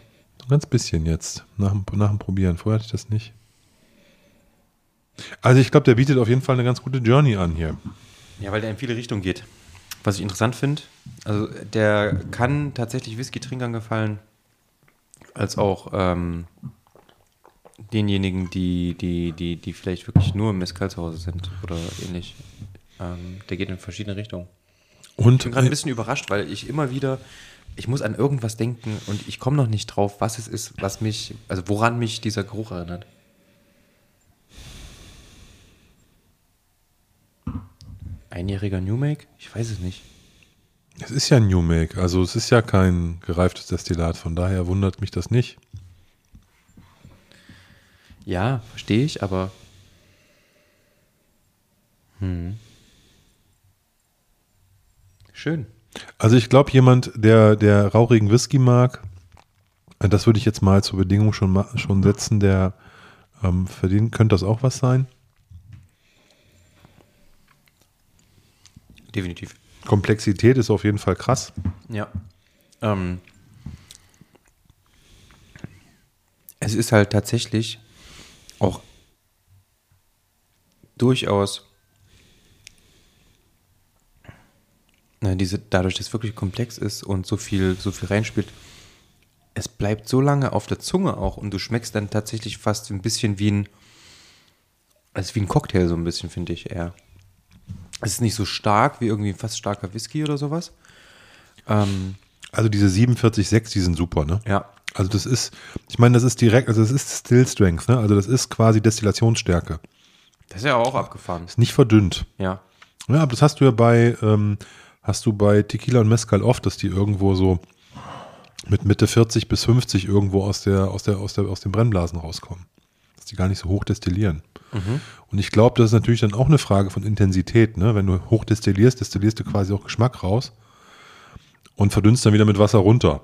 Ein ganz bisschen jetzt. Nach, dem- nach dem Probieren. Vorher hatte ich das nicht. Also ich glaube, der bietet auf jeden Fall eine ganz gute Journey an hier. Ja, weil der in viele Richtungen geht. Was ich interessant finde, also der kann tatsächlich Whisky-Trinkern gefallen, als auch ähm, denjenigen, die, die, die, die vielleicht wirklich nur im Mezcal zu Hause sind oder ähnlich. Ähm, der geht in verschiedene Richtungen. Und Ich bin gerade ein bisschen überrascht, weil ich immer wieder, ich muss an irgendwas denken und ich komme noch nicht drauf, was es ist, was mich, also woran mich dieser Geruch erinnert. Einjähriger New Make? Ich weiß es nicht. es ist ja ein New Make, also es ist ja kein gereiftes Destillat, von daher wundert mich das nicht. Ja, verstehe ich, aber. Hm. Schön. Also ich glaube, jemand, der, der rauchigen Whisky mag, äh, das würde ich jetzt mal zur Bedingung schon, schon setzen, der ähm, verdient, könnte das auch was sein. Definitiv. Komplexität ist auf jeden Fall krass. Ja. Ähm, es ist halt tatsächlich auch durchaus na, diese, dadurch, dass es wirklich komplex ist und so viel, so viel reinspielt, es bleibt so lange auf der Zunge auch und du schmeckst dann tatsächlich fast ein bisschen wie ein, also wie ein Cocktail so ein bisschen, finde ich eher. Es ist nicht so stark wie irgendwie ein fast starker Whisky oder sowas. Ähm, Also diese 47,6, die sind super, ne? ja, Also das ist, ich meine, das ist direkt, also das ist Still Strength, ne? Also das ist quasi Destillationsstärke. das ist ja auch abgefahren. Ist nicht verdünnt. Ja. Ja, aber das hast du ja bei, ähm, hast du bei Tequila und Mezcal oft, dass die irgendwo so mit Mitte 40 bis 50 irgendwo aus der, aus der, aus der, aus den Brennblasen rauskommen. Dass die gar nicht so hoch destillieren. Und ich glaube, das ist natürlich dann auch eine Frage von Intensität, ne? Wenn du hoch destillierst, destillierst du quasi auch Geschmack raus und verdünnst dann wieder mit Wasser runter.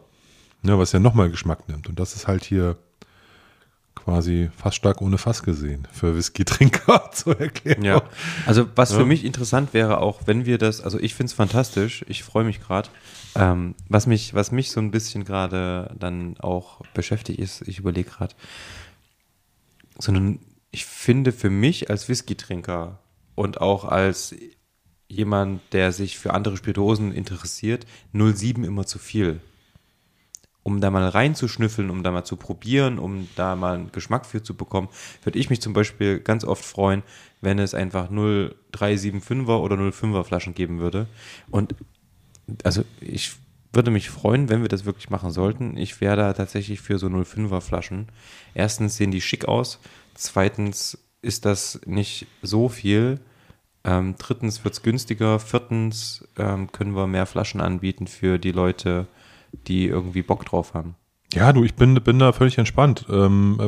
Ne, was ja nochmal Geschmack nimmt. Und das ist halt hier quasi fast stark ohne Fass gesehen für Whisky-Trinker zur Erklärung. Ja. Also was Ja. für mich interessant wäre, auch wenn wir das, also ich finde es fantastisch, ich freue mich gerade. Ähm, was, mich, was mich so ein bisschen gerade dann auch beschäftigt ist, ich überlege gerade, sondern ich finde für mich als Whisky-Trinker und auch als jemand, der sich für andere Spirituosen interessiert, 07 immer zu viel. Um da mal reinzuschnüffeln, um da mal zu probieren, um da mal einen Geschmack für zu bekommen, würde ich mich zum Beispiel ganz oft freuen, wenn es einfach 0375er oder 05er Flaschen geben würde. Und also ich würde mich freuen, wenn wir das wirklich machen sollten. Ich wäre da tatsächlich für so 05er Flaschen. Erstens sehen die schick aus. Zweitens ist das nicht so viel. Ähm, drittens wird es günstiger. Viertens ähm, können wir mehr Flaschen anbieten für die Leute, die irgendwie Bock drauf haben. Ja, du, ich bin, bin da völlig entspannt. Ähm,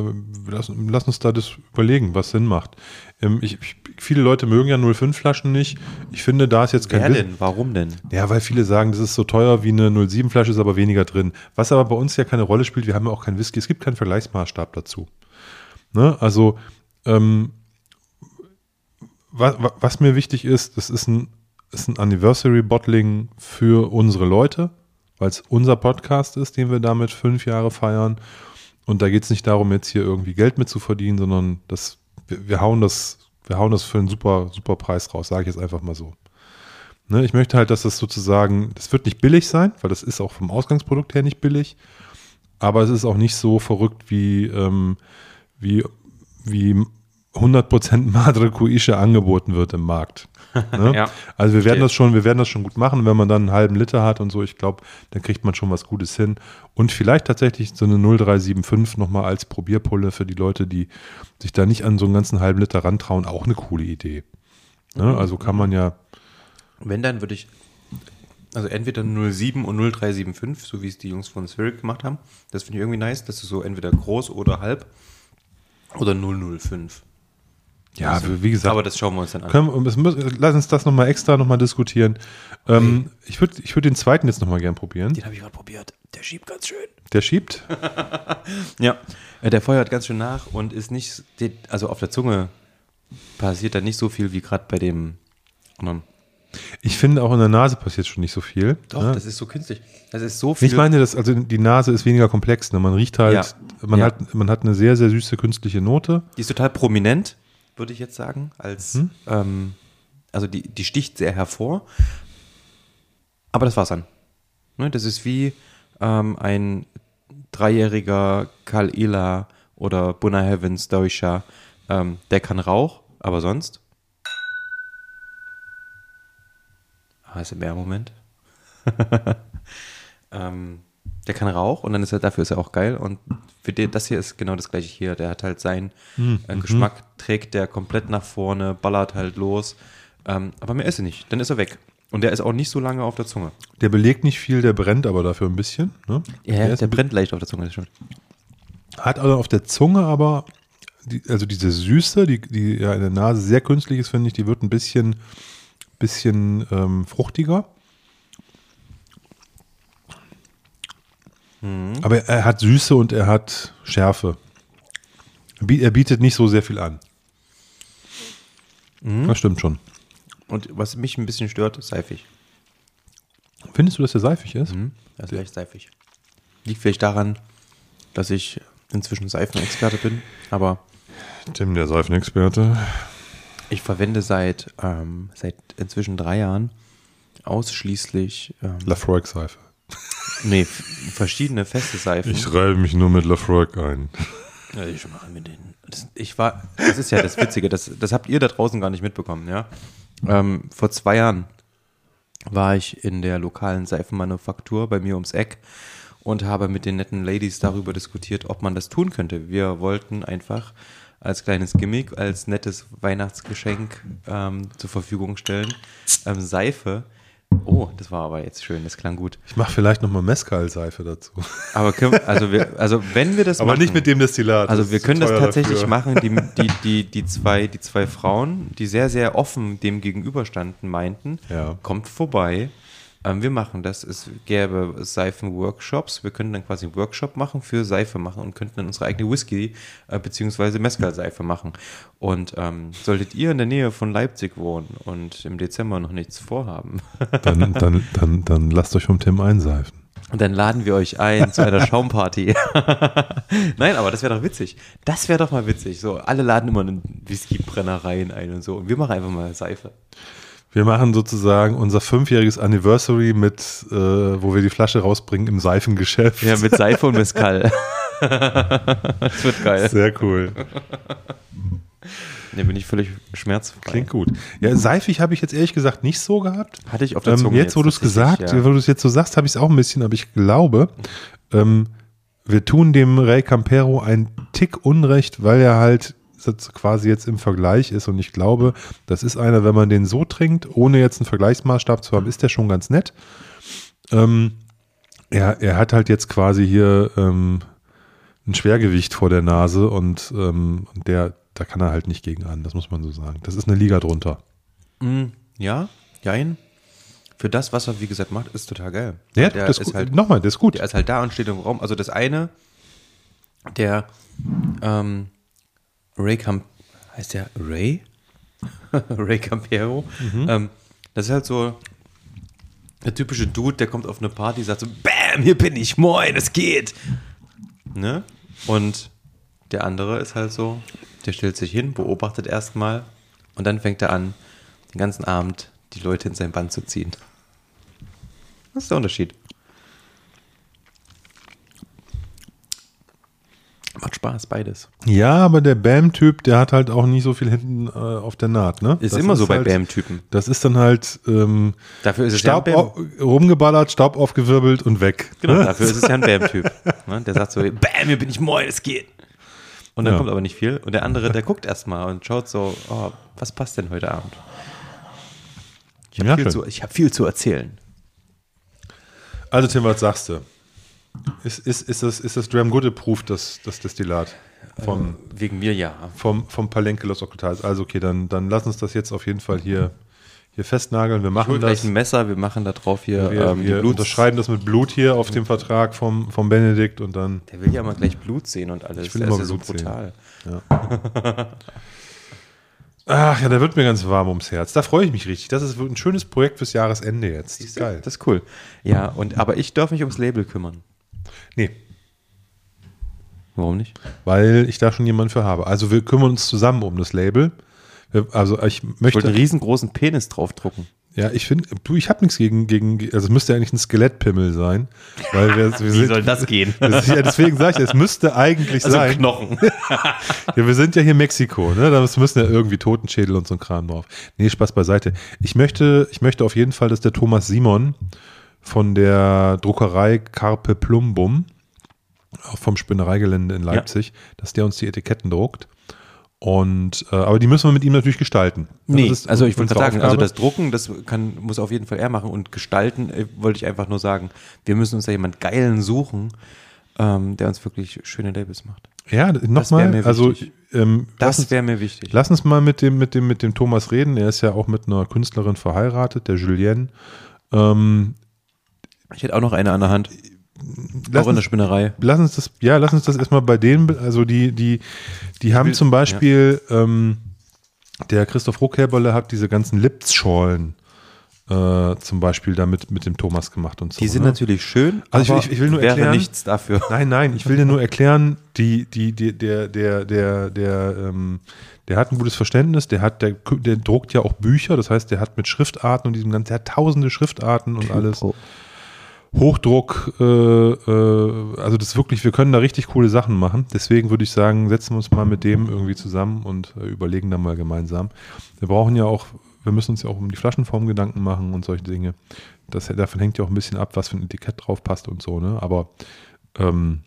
äh, lass, lass uns da das überlegen, was Sinn macht. Ähm, ich, ich, viele Leute mögen ja 05-Flaschen nicht. Ich finde, da ist jetzt kein Wer denn? Warum denn? Ja, weil viele sagen, das ist so teuer wie eine 07-Flasche, ist aber weniger drin. Was aber bei uns ja keine Rolle spielt, wir haben ja auch keinen Whisky, es gibt keinen Vergleichsmaßstab dazu. Ne? Also, ähm, was, was mir wichtig ist, das ist ein, ist ein Anniversary Bottling für unsere Leute, weil es unser Podcast ist, den wir damit fünf Jahre feiern. Und da geht es nicht darum, jetzt hier irgendwie Geld mit zu verdienen, sondern das, wir, wir hauen das, wir hauen das für einen super, super Preis raus, sage ich jetzt einfach mal so. Ne, ich möchte halt, dass das sozusagen, das wird nicht billig sein, weil das ist auch vom Ausgangsprodukt her nicht billig, aber es ist auch nicht so verrückt wie, ähm, wie, wie 100% Madre Cuische angeboten wird im Markt. Ne? Ja, also wir werden das schon, wir werden das schon gut machen, wenn man dann einen halben Liter hat und so, ich glaube, dann kriegt man schon was Gutes hin. Und vielleicht tatsächlich so eine 0375 nochmal als Probierpulle für die Leute, die sich da nicht an so einen ganzen halben Liter rantrauen, auch eine coole Idee. Ne? Also kann man ja, Wenn, dann würde ich, also entweder 07 und 0375, so wie es die Jungs von Spirit gemacht haben. Das finde ich irgendwie nice. Das ist so entweder groß oder halb. Oder 005. ja, wie gesagt, Aber das schauen wir uns dann an. Können, wir- es muss, lass uns das nochmal extra nochmal diskutieren. Ähm, Ich würde ich würd den zweiten jetzt nochmal gern probieren. Den habe ich gerade probiert. Der schiebt ganz schön. Der schiebt. Ja, äh, der feuert ganz schön nach und ist nicht, also auf der Zunge passiert da nicht so viel wie gerade bei dem anderen. Ich finde auch in der Nase passiert schon nicht so viel. Doch, ne? das ist so künstlich. Das ist so viel. Ich meine, das, also die Nase ist weniger komplex. Ne? Man riecht halt, Ja. man, Ja. Hat, man hat eine sehr, sehr süße künstliche Note. Die ist total prominent, würde ich jetzt sagen, als, Hm? ähm, also die, die sticht sehr hervor. Aber das war's dann. Ne, das ist wie ähm, ein dreijähriger Kal Ila oder Buna Heavens Deutscher. Ähm, der kann Rauch, aber sonst. HSMR-Moment. ähm, der kann Rauch und dann ist er, dafür ist er auch geil. Und für den, das hier ist genau das gleiche hier. Der hat halt seinen äh, Geschmack, trägt der komplett nach vorne, ballert halt los. Ähm, aber mehr ist er nicht. Dann ist er weg. Und der ist auch nicht so lange auf der Zunge. Der belegt nicht viel, der brennt aber dafür ein bisschen. Ne? Ja, der der, brennt leicht auf der Zunge, das stimmt. hat also auf der Zunge aber, die, also diese Süße, die, die ja in der Nase sehr künstlich ist, finde ich, die wird ein bisschen, bisschen ähm, fruchtiger. Aber er hat Süße und er hat Schärfe. Er bie- Er bietet nicht so sehr viel an. Das stimmt schon. Und was mich ein bisschen stört, ist seifig. Findest du, dass der seifig ist? Mhm. Er ist leicht seifig. Liegt vielleicht daran, dass ich inzwischen Seifenexperte bin, aber Tim, der Seifenexperte. ich verwende seit, ähm, seit inzwischen drei Jahren ausschließlich ähm, Lafroig-Seife. Nee, verschiedene feste Seifen. Ich reibe mich nur mit Lafroig ein. Ja, ich mache mit denen. Das, ich war, das ist ja das Witzige, das, das habt ihr da draußen gar nicht mitbekommen, ja. Ähm, vor zwei Jahren war ich in der lokalen Seifenmanufaktur bei mir ums Eck und habe mit den netten Ladies darüber diskutiert, ob man das tun könnte. Wir wollten einfach als kleines Gimmick, als nettes Weihnachtsgeschenk ähm, zur Verfügung stellen, ähm, Seife. Oh, das war aber jetzt schön, das klang gut. Ich mache vielleicht nochmal Mescal-Seife dazu. Aber können, also, wir, also wenn wir das Aber machen, nicht mit dem Destillat. also wir können das tatsächlich dafür. machen. Die, die, die, die, zwei, die zwei Frauen, die sehr, sehr offen dem gegenüberstanden, meinten, Ja. kommt vorbei. Ähm, wir machen das. Es gäbe Seifen-Workshops. Wir könnten dann quasi einen Workshop machen für Seife machen und könnten dann unsere eigene Whisky äh, bzw. Mescal-Seife machen. Und ähm, solltet ihr in der Nähe von Leipzig wohnen und im Dezember noch nichts vorhaben, Dann, dann, dann, dann lasst euch vom Tim einseifen. Und dann laden wir euch ein zu einer Schaumparty. Nein, aber das wäre doch witzig. Das wäre doch mal witzig. So, alle laden immer in Whiskybrennereien ein und so. Und wir machen einfach mal Seife. Wir machen sozusagen unser fünfjähriges Anniversary mit, äh, wo wir die Flasche rausbringen im Seifengeschäft. Ja, mit Seife und Mescal. das wird geil. Sehr cool. Ne, bin ich völlig schmerzfrei. Klingt gut. Ja, seifig habe ich jetzt ehrlich gesagt nicht so gehabt. Hatte ich auf der Ähm, Zunge. jetzt, wo du es gesagt, ja. wo du es jetzt so sagst, habe ich es auch ein bisschen, aber ich glaube, ähm, wir tun dem Ray Campero einen Tick Unrecht, weil er halt so quasi jetzt im Vergleich ist und ich glaube, das ist einer, wenn man den so trinkt, ohne jetzt einen Vergleichsmaßstab zu haben, ist der schon ganz nett. Ähm, er, er hat halt jetzt quasi hier ähm, ein Schwergewicht vor der Nase und, ähm, der, da kann er halt nicht gegen an, das muss man so sagen. Das ist eine Liga drunter. Mm, ja, jein. Für das, was er, wie gesagt, macht, ist total geil. Ja, der das ist gut. halt Nochmal, der ist gut. Der ist halt da und steht im Raum. Also das eine, der ähm, Ray Camp heißt der Ray? Ray Campero. Ähm, das ist halt so der typische Dude, der kommt auf eine Party, sagt so, Bam, hier bin ich, moin, es geht. Ne? Und der andere ist halt so, der stellt sich hin, beobachtet erstmal und dann fängt er an, den ganzen Abend die Leute in sein Band zu ziehen. Was ist der Unterschied? Macht Spaß, beides. Ja, aber der Bam-Typ, der hat halt auch nicht so viel hinten äh, auf der Naht, ne? Ist Das immer so bei halt, Bam-Typen. Das ist dann halt ähm, Dafür ist es Staub ja rumgeballert, Staub aufgewirbelt und weg. Genau, Ne? dafür ist es ja ein Bam-Typ. Ne? Der sagt so, Bam, hier bin ich moin, es geht. Und dann Ja. kommt aber nicht viel. Und der andere, der guckt erstmal und schaut so, oh, was passt denn heute Abend? Ich habe Ja, viel, zu- ich hab viel zu erzählen. Also Tim, was sagst du? Ist, ist, ist das, ist das Dram Good approved, das, das Destillat vom, Wegen mir ja. vom, vom Palenque Los Ocultales? Also okay, dann, dann lass uns das jetzt auf jeden Fall hier, hier festnageln. Wir machen gleich das. ein Messer, wir machen da drauf hier Wir, ähm, wir unterschreiben das mit Blut hier auf dem Vertrag vom, vom Benedikt und dann Der will ja mal gleich Blut sehen und alles. Ich will immer ist ja so Blut sehen. brutal. Ach ja, da wird mir ganz warm ums Herz. Da freue ich mich richtig. Das ist ein schönes Projekt fürs Jahresende jetzt. Das ist geil. Das ist cool. Ja, und aber ich darf mich ums Label kümmern. Nee, Warum nicht? weil ich da schon jemanden für habe. Also wir kümmern uns zusammen um das Label. Also ich Ich wollte einen möchte, riesengroßen Penis draufdrucken. Ja, ich finde, du, ich habe nichts gegen, gegen, also es müsste eigentlich ein Skelettpimmel sein. Weil wir, wir Wie sind, soll das gehen? Das ist, ja, deswegen sage ich, es müsste eigentlich Also sein. Knochen. Ja, wir sind ja hier in Mexiko, ne? Da müssen ja irgendwie Totenschädel und so ein Kram drauf. Nee, Spaß beiseite. Ich möchte, ich möchte auf jeden Fall, dass der Thomas Simon von der Druckerei Carpe Plumbum auch vom Spinnereigelände in Leipzig, dass der uns die Etiketten druckt. Und äh, aber die müssen wir mit ihm natürlich gestalten. Nee, also ich wollte gerade sagen, also Aufgabe. das Drucken, das kann, muss auf jeden Fall er machen und gestalten, äh, wollte ich einfach nur sagen, wir müssen uns da jemand Geilen suchen, ähm, der uns wirklich schöne Labels macht. ja, nochmal, also ähm, Das wäre mir wichtig. Lass uns mal mit dem, mit dem, mit dem Thomas reden. Er ist ja auch mit einer Künstlerin verheiratet, der Julienne. Ähm, Ich hätte auch noch eine an der Hand, lass, auch in der Spinnerei. lass uns das, ja, lass uns das erstmal bei denen, also die, die, die haben will- zum Beispiel, ähm, der Christoph Ruckherberle hat diese ganzen Lipsschorlen äh, zum Beispiel damit mit dem Thomas gemacht und so. Die sind ne? natürlich schön, Also ich- aber ich- ich will nur wäre erklären- nichts dafür. Nein, nein, ich will dir nur erklären, die, die, die, der, der, der, der, ähm, der hat ein gutes Verständnis, der hat, der, der druckt ja auch Bücher, das heißt, der hat mit Schriftarten und diesem ganzen, der hat tausende Schriftarten und alles. Hochdruck, äh, äh, also das wirklich, wir können da richtig coole Sachen machen. Deswegen würde ich sagen, setzen wir uns mal mit dem irgendwie zusammen und äh, überlegen dann mal gemeinsam. Wir brauchen ja auch, wir müssen uns ja auch um die Flaschenform Gedanken machen und solche Dinge. Das, davon hängt ja auch ein bisschen ab, was für ein Etikett drauf passt und so, ne? Aber ähm,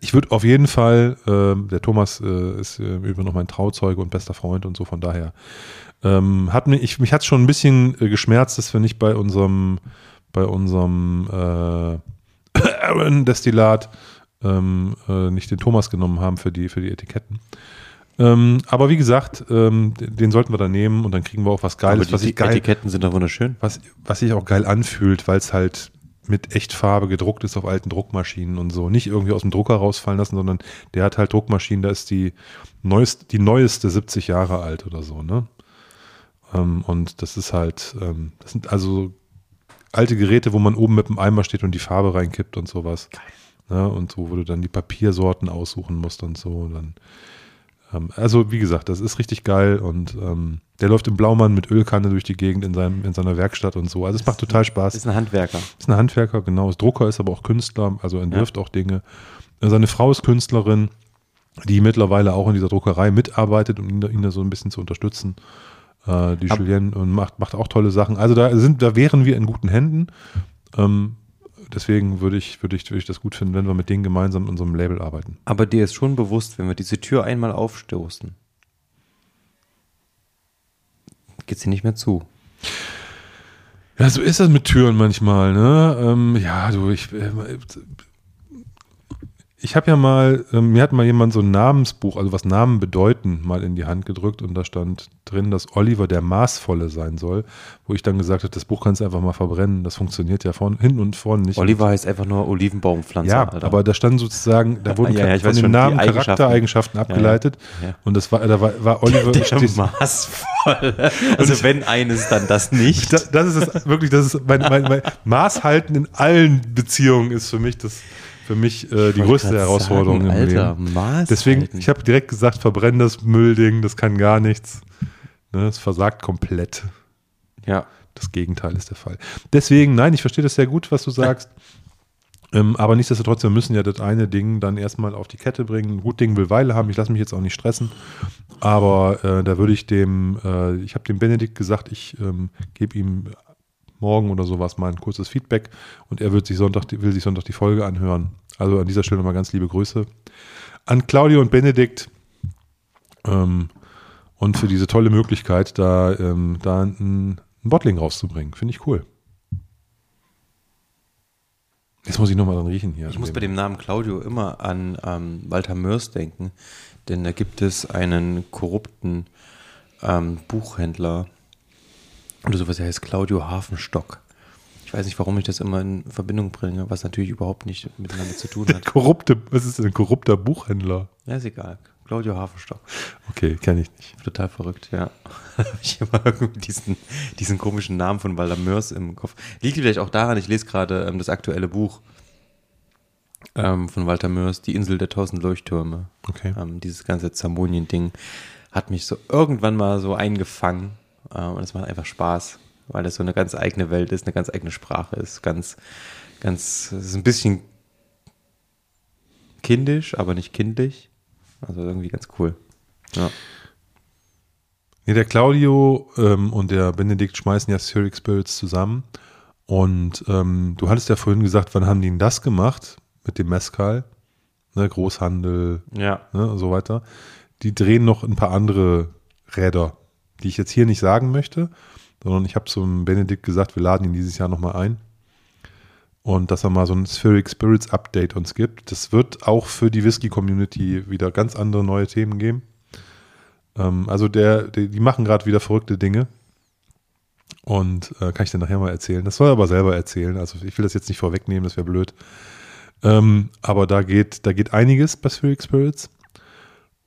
ich würde auf jeden Fall, ähm, der Thomas äh, ist äh, übrigens noch mein Trauzeuge und bester Freund und so, von daher ähm, hat mich, ich, mich hat schon ein bisschen äh, geschmerzt, dass wir nicht bei unserem, bei unserem äh, Aaron Destillat ähm, äh, nicht den Thomas genommen haben für die, für die Etiketten. Ähm, aber wie gesagt, ähm, den sollten wir da nehmen und dann kriegen wir auch was Geiles, aber die ich geil, Etiketten sind doch wunderschön. was, was sich auch geil anfühlt, weil es halt mit Echtfarbe gedruckt ist auf alten Druckmaschinen und so. Nicht irgendwie aus dem Drucker rausfallen lassen, sondern der hat halt Druckmaschinen, da ist die neueste, die neueste 70 Jahre alt oder so, ne? Ähm, und das ist halt, ähm, das sind also alte Geräte, wo man oben mit dem Eimer steht und die Farbe reinkippt und sowas. Ne? Und so, wo du dann die Papiersorten aussuchen musst und so. Und dann, ähm, also wie gesagt, das ist richtig geil und ähm, der läuft im Blaumann mit Ölkanne durch die Gegend in, seinem, in seiner Werkstatt und so. Also es macht total Spaß. Ist ein Handwerker. Ist ein Handwerker, genau. Ist Drucker, ist aber auch Künstler, also entwirft auch Dinge. Seine Frau ist Künstlerin, die mittlerweile auch in dieser Druckerei mitarbeitet, um ihn, da- ihn da so ein bisschen zu unterstützen. Äh, die Ab- Julienne und macht, macht auch tolle Sachen. Also da sind, da wären wir in guten Händen. Ähm, deswegen würde ich, würde ich, würde ich das gut finden, wenn wir mit denen gemeinsam in unserem Label arbeiten. Aber dir ist schon bewusst, wenn wir diese Tür einmal aufstoßen, geht sie nicht mehr zu. Ja, so ist das mit Türen manchmal, ne? Ähm, ja, du, ich, äh, ich habe ja mal, ähm, mir hat mal jemand so ein Namensbuch, also was Namen bedeuten, mal in die Hand gedrückt und da stand drin, dass Oliver der Maßvolle sein soll, wo ich dann gesagt habe, das Buch kannst du einfach mal verbrennen, das funktioniert ja von hinten und vorne nicht. Oliver heißt einfach nur Olivenbaumpflanze. ja, Alter. aber da stand sozusagen, da wurden Ja, ja, von den schon, Namen Eigenschaften. Charaktereigenschaften abgeleitet ja. und das war, da war, war Oliver der steht- maßvoll. Also wenn eines, dann das nicht. Das, das ist es, wirklich, das ist mein, mein, mein Maßhalten in allen Beziehungen ist für mich das für mich äh, die größte Herausforderung sagen, im Alter, Leben. Maß Deswegen, halten. ich habe direkt gesagt, verbrenn das Müllding, das kann gar nichts. Ne, es versagt komplett. Ja. Das Gegenteil ist der Fall. Deswegen, nein, ich verstehe das sehr gut, was du sagst. Ähm, aber nichtsdestotrotz, wir müssen ja das eine Ding dann erstmal auf die Kette bringen. Ein gut Ding will Weile haben, ich lasse mich jetzt auch nicht stressen. Aber äh, da würde ich dem, äh, ich habe dem Benedikt gesagt, ich ähm, gebe ihm morgen oder sowas mal ein kurzes Feedback und er wird sich Sonntag, will sich Sonntag die Folge anhören. Also an dieser Stelle nochmal ganz liebe Grüße an Claudio und Benedikt ähm, und für diese tolle Möglichkeit, da, ähm, da ein, ein Bottling rauszubringen. Finde ich cool. Jetzt muss ich nochmal dran riechen hier. Ich muss bei dem Namen Claudio immer an ähm, Walter Mörs denken, denn da gibt es einen korrupten ähm, Buchhändler oder sowas, der heißt Claudio Hafenstock. Ich weiß nicht, warum ich das immer in Verbindung bringe, was natürlich überhaupt nicht miteinander zu tun hat. korrupte, was ist denn ein korrupter Buchhändler? Ja, ist egal. Claudio Hafenstock. Okay, kenne ich nicht. Total verrückt, ja. Habe ich immer irgendwie diesen, diesen komischen Namen von Walter Mörs im Kopf. Liegt vielleicht auch daran, ich lese gerade ähm, das aktuelle Buch ähm, von Walter Mörs, Die Insel der tausend Leuchttürme. Okay. Ähm, dieses ganze Zamonien-Ding hat mich so irgendwann mal so eingefangen. Ähm, und es macht einfach Spaß. weil das so eine ganz eigene Welt ist, eine ganz eigene Sprache ist, ganz, ganz, es ist ein bisschen kindisch, aber nicht kindlich. Also irgendwie ganz cool. Ja. Nee, der Claudio ähm, und der Benedikt schmeißen ja Spheric Spirits zusammen. Und ähm, du hattest ja vorhin gesagt, wann haben die denn das gemacht mit dem Mescal? Ne, Großhandel Ja. ne, und so weiter. Die drehen noch ein paar andere Räder, die ich jetzt hier nicht sagen möchte, sondern ich habe zum Benedikt gesagt, wir laden ihn dieses Jahr nochmal ein. Und dass er mal so ein Spheric Spirits Update uns gibt. Das wird auch für die Whisky-Community wieder ganz andere neue Themen geben. Ähm, also der, die, die machen gerade wieder verrückte Dinge. Und äh, kann ich dir nachher mal erzählen. Das soll er aber selber erzählen. Also ich will das jetzt nicht vorwegnehmen, das wäre blöd. Ähm, aber da geht, da geht einiges bei Spheric Spirits.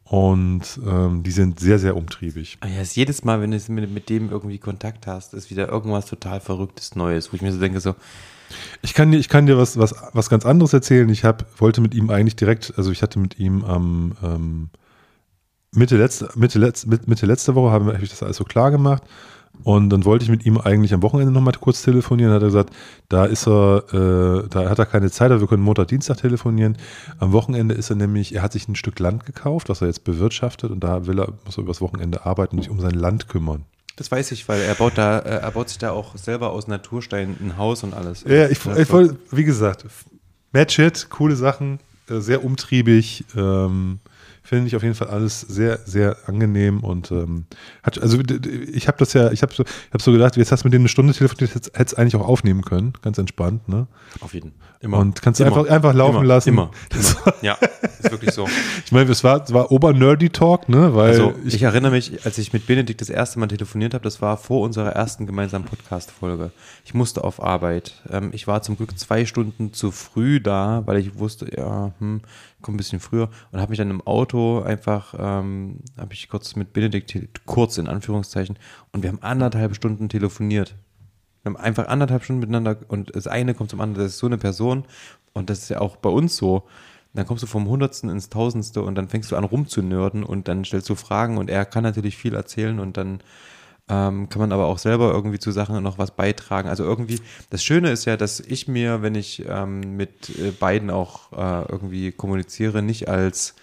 Und ähm, die sind sehr, sehr umtriebig. Ah Ja, ist jedes Mal, wenn du mit, mit dem irgendwie Kontakt hast, ist wieder irgendwas total Verrücktes Neues, wo ich mir so denke, so, Ich kann dir, ich kann dir was, was, was ganz anderes erzählen. Ich hab, wollte mit ihm eigentlich direkt, also ich hatte mit ihm am ähm, Mitte, letzte, Mitte, letzte, Mitte letzte Woche habe hab ich das alles so klar gemacht. Und dann wollte ich mit ihm eigentlich am Wochenende nochmal kurz telefonieren. Hat er gesagt, da ist er, äh, da hat er keine Zeit, aber wir können Montag, Dienstag telefonieren. Am Wochenende ist er nämlich, er hat sich ein Stück Land gekauft, was er jetzt bewirtschaftet und da will er, muss er übers Wochenende arbeiten und sich um sein Land kümmern. das weiß ich, weil er baut da, äh, er baut sich da auch selber aus Naturstein ein Haus und alles. Ja, ich, ich wollte, wie gesagt, Match It, coole Sachen, äh, sehr umtriebig, ähm, finde ich auf jeden Fall alles sehr, sehr angenehm und ähm, hat, also ich habe das ja, ich habe so, ich hab so gedacht, jetzt hast du mit dem eine Stunde telefoniert, hättest hättest eigentlich auch aufnehmen können, ganz entspannt, ne? Auf jeden Immer. Und kannst du einfach, einfach laufen immer. lassen. Immer. Das immer. Ja, ist wirklich so. Ich meine, es war, es war Ober-Nerdy Talk, ne? Weil Also ich, ich, erinnere mich, als ich mit Benedikt das erste Mal telefoniert habe, das war vor unserer ersten gemeinsamen Podcast-Folge. Ich musste auf Arbeit. Ähm, ich war zum Glück zwei Stunden zu früh da, weil ich wusste, ja, hm, komm ein bisschen früher und habe mich dann im Auto einfach, ähm, habe ich kurz mit Benedikt, kurz in Anführungszeichen, und wir haben anderthalb Stunden telefoniert. Wir haben einfach anderthalb Stunden miteinander und das eine kommt zum anderen, das ist so eine Person und das ist ja auch bei uns so. Dann kommst du vom Hundertsten ins Tausendste und dann fängst du an rumzunörden und dann stellst du Fragen und er kann natürlich viel erzählen und dann ähm, kann man aber auch selber irgendwie zu Sachen noch was beitragen. Also irgendwie, das Schöne ist ja, dass ich mir, wenn ich ähm, mit äh, beiden auch äh, irgendwie kommuniziere, nicht als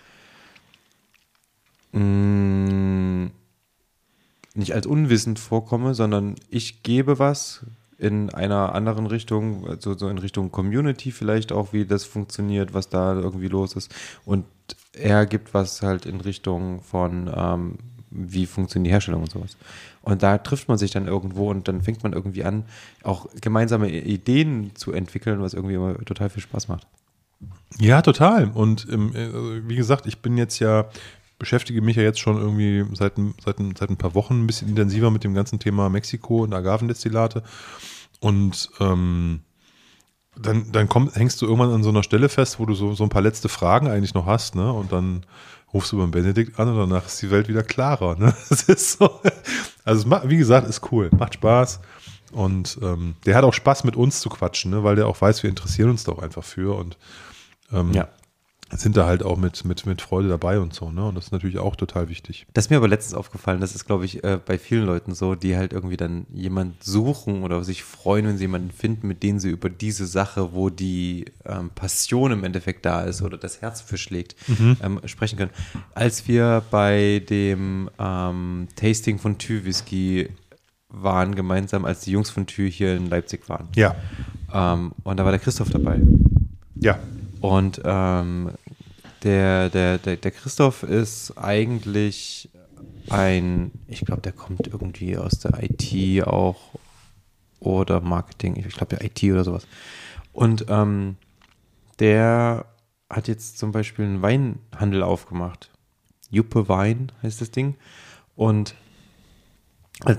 mh, nicht als unwissend vorkomme, sondern ich gebe was in einer anderen Richtung, also so in Richtung Community vielleicht auch, wie das funktioniert, was da irgendwie los ist. Und er gibt was halt in Richtung von, ähm, wie funktioniert die Herstellung und sowas. Und da trifft man sich dann irgendwo und dann fängt man irgendwie an, auch gemeinsame Ideen zu entwickeln, was irgendwie immer total viel Spaß macht. Ja, total. Und ähm, äh, wie gesagt, ich bin jetzt ja, beschäftige mich ja jetzt schon irgendwie seit, ein- seit, seit ein paar Wochen ein bisschen intensiver mit dem ganzen Thema Mexiko und Agavendestillate. Und ähm, dann, dann komm, hängst du irgendwann an so einer Stelle fest, wo du so, so ein paar letzte Fragen eigentlich noch hast, ne? Und dann rufst du beim Benedikt an und danach ist die Welt wieder klarer. Ne? So. Also es macht, wie gesagt, ist cool, macht Spaß. Und ähm, der hat auch Spaß mit uns zu quatschen, ne? weil der auch weiß, wir interessieren uns da auch einfach für und ähm, Ja. Sind da halt auch mit, mit, mit Freude dabei und so. Ne? Und das ist natürlich auch total wichtig. Das ist mir aber letztens aufgefallen, das ist, glaube ich, äh, bei vielen Leuten so, die halt irgendwie dann jemand suchen oder sich freuen, wenn sie jemanden finden, mit dem sie über diese Sache, wo die ähm, Passion im Endeffekt da ist oder das Herz für schlägt, ähm, sprechen können. Als wir bei dem ähm, Tasting von Tü Whisky waren, gemeinsam, als die Jungs von Tü hier in Leipzig waren. Ja. Ähm, und da war der Christoph dabei. Ja. Und ähm, der, der, der, der Christoph ist eigentlich ein, ich glaube, der kommt irgendwie aus der IT auch oder Marketing, ich glaube, der IT oder sowas. Und ähm, der hat jetzt zum Beispiel einen Weinhandel aufgemacht. Juppe Wein heißt das Ding. Und äh,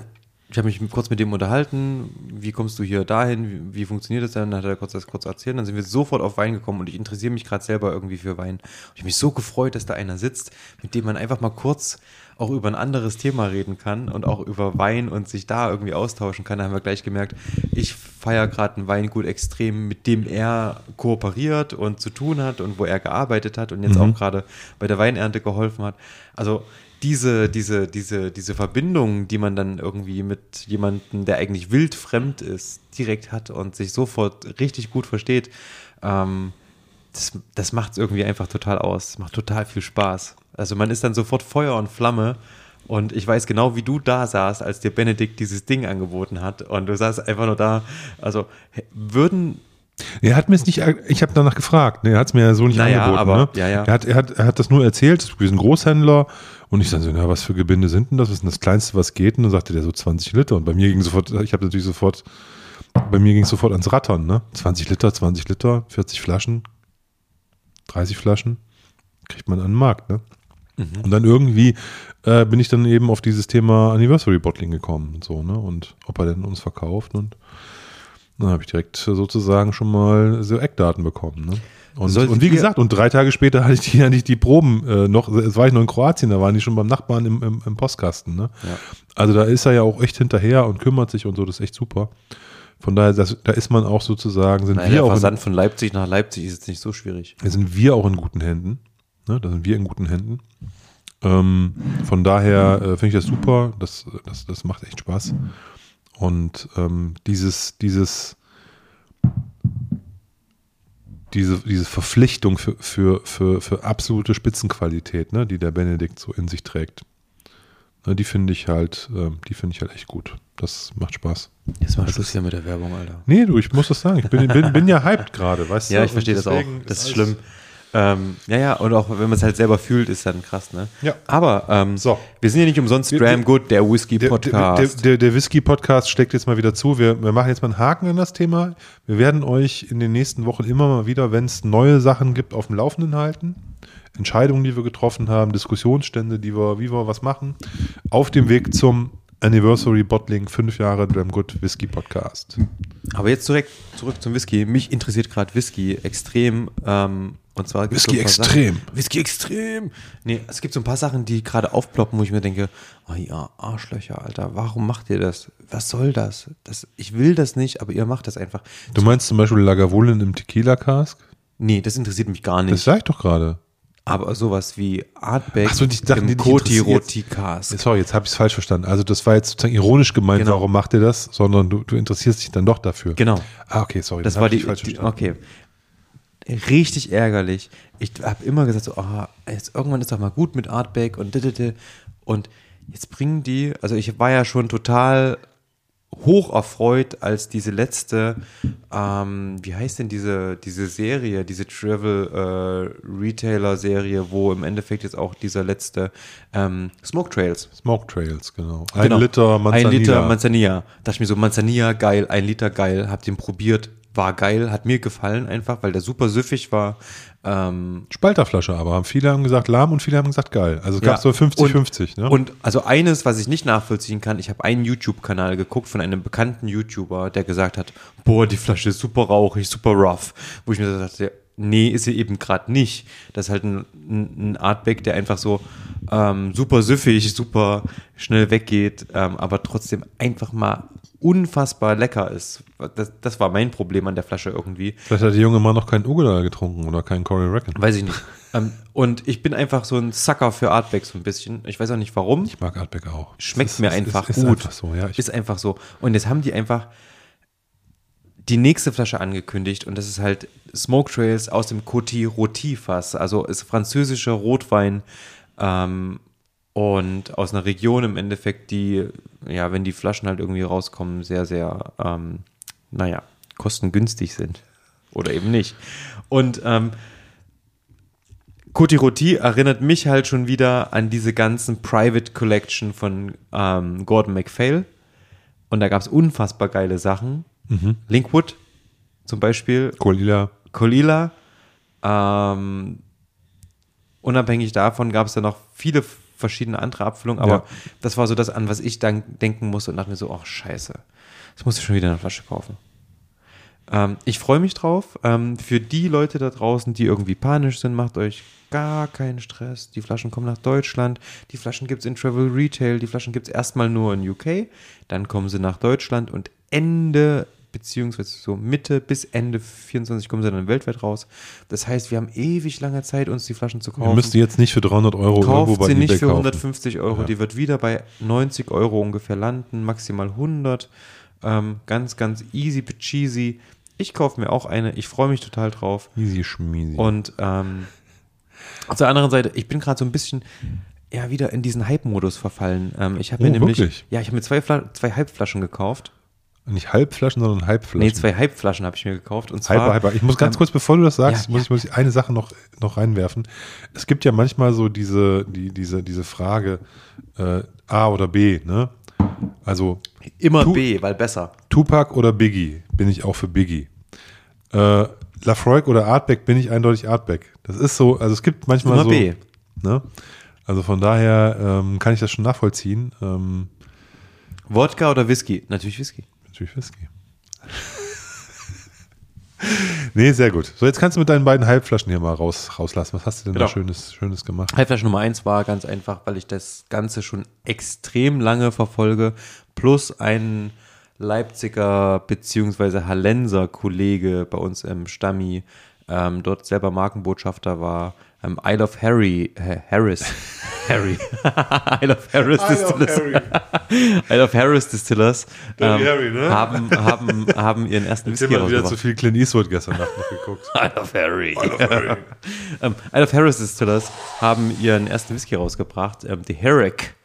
ich habe mich kurz mit dem unterhalten, wie kommst du hier dahin, wie, wie funktioniert das dann? Dann hat er kurz das kurz erzählt, dann sind wir sofort auf Wein gekommen und ich interessiere mich gerade selber irgendwie für Wein. Und ich habe mich so gefreut, dass da einer sitzt, mit dem man einfach mal kurz auch über ein anderes Thema reden kann und auch über Wein und sich da irgendwie austauschen kann. Da haben wir gleich gemerkt, ich feiere gerade ein Weingut extrem, mit dem er kooperiert und zu tun hat und wo er gearbeitet hat und jetzt Mhm. auch gerade bei der Weinernte geholfen hat. Also diese, diese, diese, diese Verbindung, die man dann irgendwie mit jemandem, der eigentlich wild fremd ist, direkt hat und sich sofort richtig gut versteht, ähm, das, das macht es irgendwie einfach total aus. Es macht total viel Spaß. Also man ist dann sofort Feuer und Flamme. Und ich weiß genau, wie du da saßt, als dir Benedikt dieses Ding angeboten hat. Und du saßt einfach nur da. Also würden Er hat mir es nicht, ich habe danach gefragt, ne, er hat es mir ja so nicht Naja, angeboten. aber- ne? ja, ja. Er, hat, er, hat, er hat das nur erzählt, wir sind Großhändler und ich dann so, na, was für Gebinde sind denn das? Was ist denn das Kleinste, was geht? Und dann sagte der so 20 Liter und bei mir ging sofort, ich habe natürlich sofort, bei mir ging es sofort ans Rattern, ne? 20 Liter, 20 Liter, 40 Flaschen, 30 Flaschen, kriegt man an den Markt, ne? Und dann irgendwie äh, bin ich dann eben auf dieses Thema Anniversary Bottling gekommen und so, ne? Und ob er denn uns verkauft und dann habe ich direkt sozusagen schon mal so Eckdaten bekommen. Ne? Und, Solltet und wie gesagt, und drei Tage später hatte ich die, hatte ich die Proben äh, noch, es war ich noch in Kroatien, da waren die schon beim Nachbarn im, im, im Postkasten. Ne? Ja. Also da ist er ja auch echt hinterher und kümmert sich und so, das ist echt super. Von daher, das, da ist man auch sozusagen, sind Naja, wir der auch in, Versand von Leipzig nach Leipzig ist jetzt nicht so schwierig. da sind wir auch in guten Händen. Ne? Da sind wir in guten Händen. Ähm, von daher äh, finde ich das super. Das, das, das macht echt Spaß. Und ähm, dieses, dieses, diese, diese Verpflichtung für, für, für, für absolute Spitzenqualität, ne, die der Benedikt so in sich trägt, ne, die finde ich halt, ähm, die finde ich halt echt gut. Das macht Spaß. Jetzt mal Schluss hier mit der Werbung, Alter. Nee, du, ich muss das sagen. Ich bin, bin, bin ja hyped gerade, weißt du? Ja, ich verstehe das auch. Das ist alles- schlimm. Ähm, ja, ja, und auch wenn man es halt selber fühlt, ist dann krass, ne? Ja. Aber ähm, So. wir sind ja nicht umsonst Wir- Dram Good, der Der, Whisky-Podcast. der, der, der Whisky-Podcast steckt jetzt mal wieder zu. Wir, wir machen jetzt mal einen Haken an das Thema. Wir werden euch in den nächsten Wochen immer mal wieder, wenn es neue Sachen gibt, auf dem Laufenden halten. Entscheidungen, die wir getroffen haben, Diskussionsstände, die wir, wie wir was machen. Auf dem Weg zum Anniversary Bottling 5 Jahre Dram Good Whisky Podcast. Aber jetzt zurück, zurück zum Whisky. Mich interessiert gerade Whisky extrem. Ähm, und zwar Whisky extrem. Sachen, Whisky extrem. Nee, es gibt so ein paar Sachen, die gerade aufploppen, wo ich mir denke, oh ja, Arschlöcher, Alter, warum macht ihr das? Was soll das? das? Ich will das nicht, aber ihr macht das einfach. Du meinst zum Beispiel Lagavulin im Tequila Cask? Nee, das interessiert mich gar Das nicht. sag ich doch gerade. Aber sowas wie Artback so, die Sachen, im dich Koti interessiert. Roti Cask. Sorry, jetzt habe ich es falsch verstanden. Also das war jetzt sozusagen ironisch gemeint, Genau. warum macht ihr das, sondern du, du interessierst dich dann doch dafür. Genau. Ah, okay, sorry. Das war die, falsch die verstanden. okay. Richtig ärgerlich. Ich habe immer gesagt, so, oh, jetzt irgendwann ist doch mal gut mit Artback und didede. und jetzt bringen die, also ich war ja schon total hoch erfreut, als diese letzte, ähm, wie heißt denn diese, diese Serie, diese Travel äh, Retailer Serie, wo im Endeffekt jetzt auch dieser letzte ähm, Smoke Trails Smoke Trails, genau. Ein Genau. Liter Manzanilla. Ein Liter Manzanilla. Dachte ich mir so, Manzanilla, geil, ein Liter geil. Hab den probiert, war geil, hat mir gefallen einfach, weil der super süffig war. Ähm, Spalterflasche aber. Haben viele haben gesagt lahm und viele haben gesagt geil. Also es gab Ja. so 50-50. Ne? Und also eines, was ich nicht nachvollziehen kann, ich habe einen YouTube-Kanal geguckt von einem bekannten YouTuber, der gesagt hat, boah, die Flasche ist super rauchig, super rough. Wo ich mir so dachte, nee, ist sie eben gerade nicht. Das ist halt ein, ein ein Artback, der einfach so ähm, super süffig, super schnell weggeht, ähm, aber trotzdem einfach mal unfassbar lecker ist. Das, das war mein Problem an der Flasche irgendwie. Vielleicht hat der junge Mann noch keinen Ugula getrunken oder keinen Cory Reckon. Weiß ich nicht. ähm, und ich bin einfach so ein Sucker für Artback so ein bisschen. Ich weiß auch nicht warum. Ich mag Artback auch. Schmeckt ist- mir es einfach ist, ist gut. Einfach so, ja. Ist einfach so. Und jetzt haben die einfach die nächste Flasche angekündigt und das ist halt Smoke Trails aus dem Coty Roti Fass. Also ist französischer Rotwein ähm, und aus einer Region im Endeffekt, die, ja, wenn die Flaschen halt irgendwie rauskommen, sehr, sehr, ähm, naja, kostengünstig sind. Oder eben nicht. Und ähm, Coty Roti erinnert mich halt schon wieder an diese ganzen Private Collection von ähm, Gordon MacPhail. Und da gab es unfassbar geile Sachen. Linkwood zum Beispiel, Colila. Colila. Ähm, unabhängig davon gab es da noch viele verschiedene andere Abfüllungen, aber Ja. das war so das, an was ich dann denken musste und dachte mir so, ach scheiße, jetzt musst du schon wieder eine Flasche kaufen. Ähm, ich freue mich drauf. Ähm, für die Leute da draußen, die irgendwie panisch sind, macht euch gar keinen Stress. Die Flaschen kommen nach Deutschland. Die Flaschen gibt es in Travel Retail. Die Flaschen gibt es erstmal nur in UK. Dann kommen sie nach Deutschland und Ende beziehungsweise so Mitte bis Ende 24 kommen sie dann weltweit raus. Das heißt, wir haben ewig lange Zeit, uns die Flaschen zu kaufen. Ihr müsst die jetzt nicht für 300 Euro irgendwo Kauft bei sie nicht für kaufen. 150 Euro, Ja. die wird wieder bei 90 Euro ungefähr landen, maximal 100. Ähm, ganz, ganz easy cheesy. Ich kaufe mir auch eine, ich freue mich total drauf. Easy schmiesi. Und ähm, auf der anderen Seite, ich bin gerade so ein bisschen ja wieder in diesen Hype-Modus verfallen. Ähm, ich habe mir Oh, nämlich, wirklich? ja, ich habe mir zwei, Fla zwei Halbflaschen gekauft. Nicht Halbflaschen, sondern Halbflaschen. Nee, zwei Halbflaschen habe ich mir gekauft. Und zwar, Halber, halber. Ich muss ganz ähm, kurz, bevor du das sagst, ja, muss, ich, muss ich eine Sache noch, noch reinwerfen. Es gibt ja manchmal so diese, die, diese, diese Frage äh, A oder B, ne? Also immer Tu- B, weil besser. Tupac oder Biggie, bin ich auch für Biggie. Äh, Lafroig oder Artback, bin ich eindeutig Artback. Das ist so, also es gibt manchmal Immer so. B. Ne? Also von daher ähm, kann ich das schon nachvollziehen. Ähm, Wodka oder Whisky? Natürlich Whisky. Natürlich Whisky. nee, sehr gut. So, jetzt kannst du mit deinen beiden Halbflaschen hier mal raus, rauslassen. Was hast du denn Genau. da Schönes, Schönes gemacht? Halbflasche Nummer eins war ganz einfach, weil ich das Ganze schon extrem lange verfolge, plus ein Leipziger beziehungsweise Hallenser Kollege bei uns im Stammi, ähm, dort selber Markenbotschafter war, ähm, Isle of Harry, äh, Harris, Harry, Isle of Harris Distillers, Isle of Harris Distillers ähm, Harry, ne? haben, haben, haben ihren ersten Ich Whisky habe mal wieder zu rausgebracht. viel Clint Eastwood gestern Nacht noch geguckt. Isle of Harry. ähm, Isle of Harris Distillers haben ihren ersten Whisky rausgebracht, ähm, The Herrick.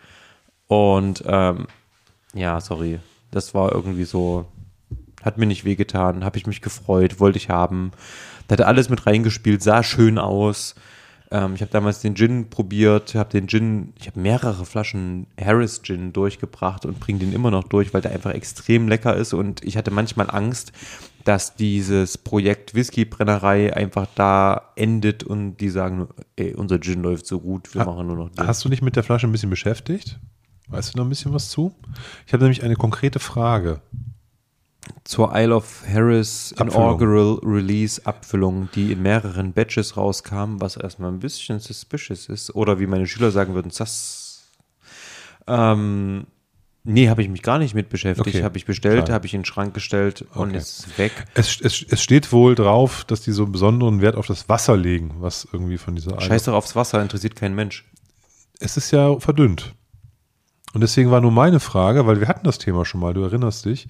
Und ähm, ja, sorry, das war irgendwie so, hat mir nicht wehgetan, habe ich mich gefreut, wollte ich haben. Da hat er alles mit reingespielt, sah schön aus. Ähm, ich habe damals den Gin probiert, habe den Gin, ich habe mehrere Flaschen Harris Gin durchgebracht und bringe den immer noch durch, weil der einfach extrem lecker ist und ich hatte manchmal Angst, dass dieses Projekt Whiskybrennerei einfach da endet und die sagen, ey, unser Gin läuft so gut, wir machen nur noch den. Hast du dich mit der Flasche ein bisschen beschäftigt? Weißt du noch ein bisschen was zu? Ich habe nämlich eine konkrete Frage. Zur Isle of Harris Abfüllung. Inaugural Release Abfüllung, die in mehreren Batches rauskam, was erstmal ein bisschen suspicious ist. Oder wie meine Schüler sagen würden, sass. Ähm, nee, habe ich mich gar nicht mit beschäftigt. Okay, Habe ich bestellt, habe ich in den Schrank gestellt und Okay. ist weg. Es, es, es steht wohl drauf, dass die so einen besonderen Wert auf das Wasser legen, was irgendwie von dieser Isle- Scheiß doch aufs Wasser, interessiert kein Mensch. Es ist ja verdünnt. Und deswegen war nur meine Frage, weil wir hatten das Thema schon mal, du erinnerst dich,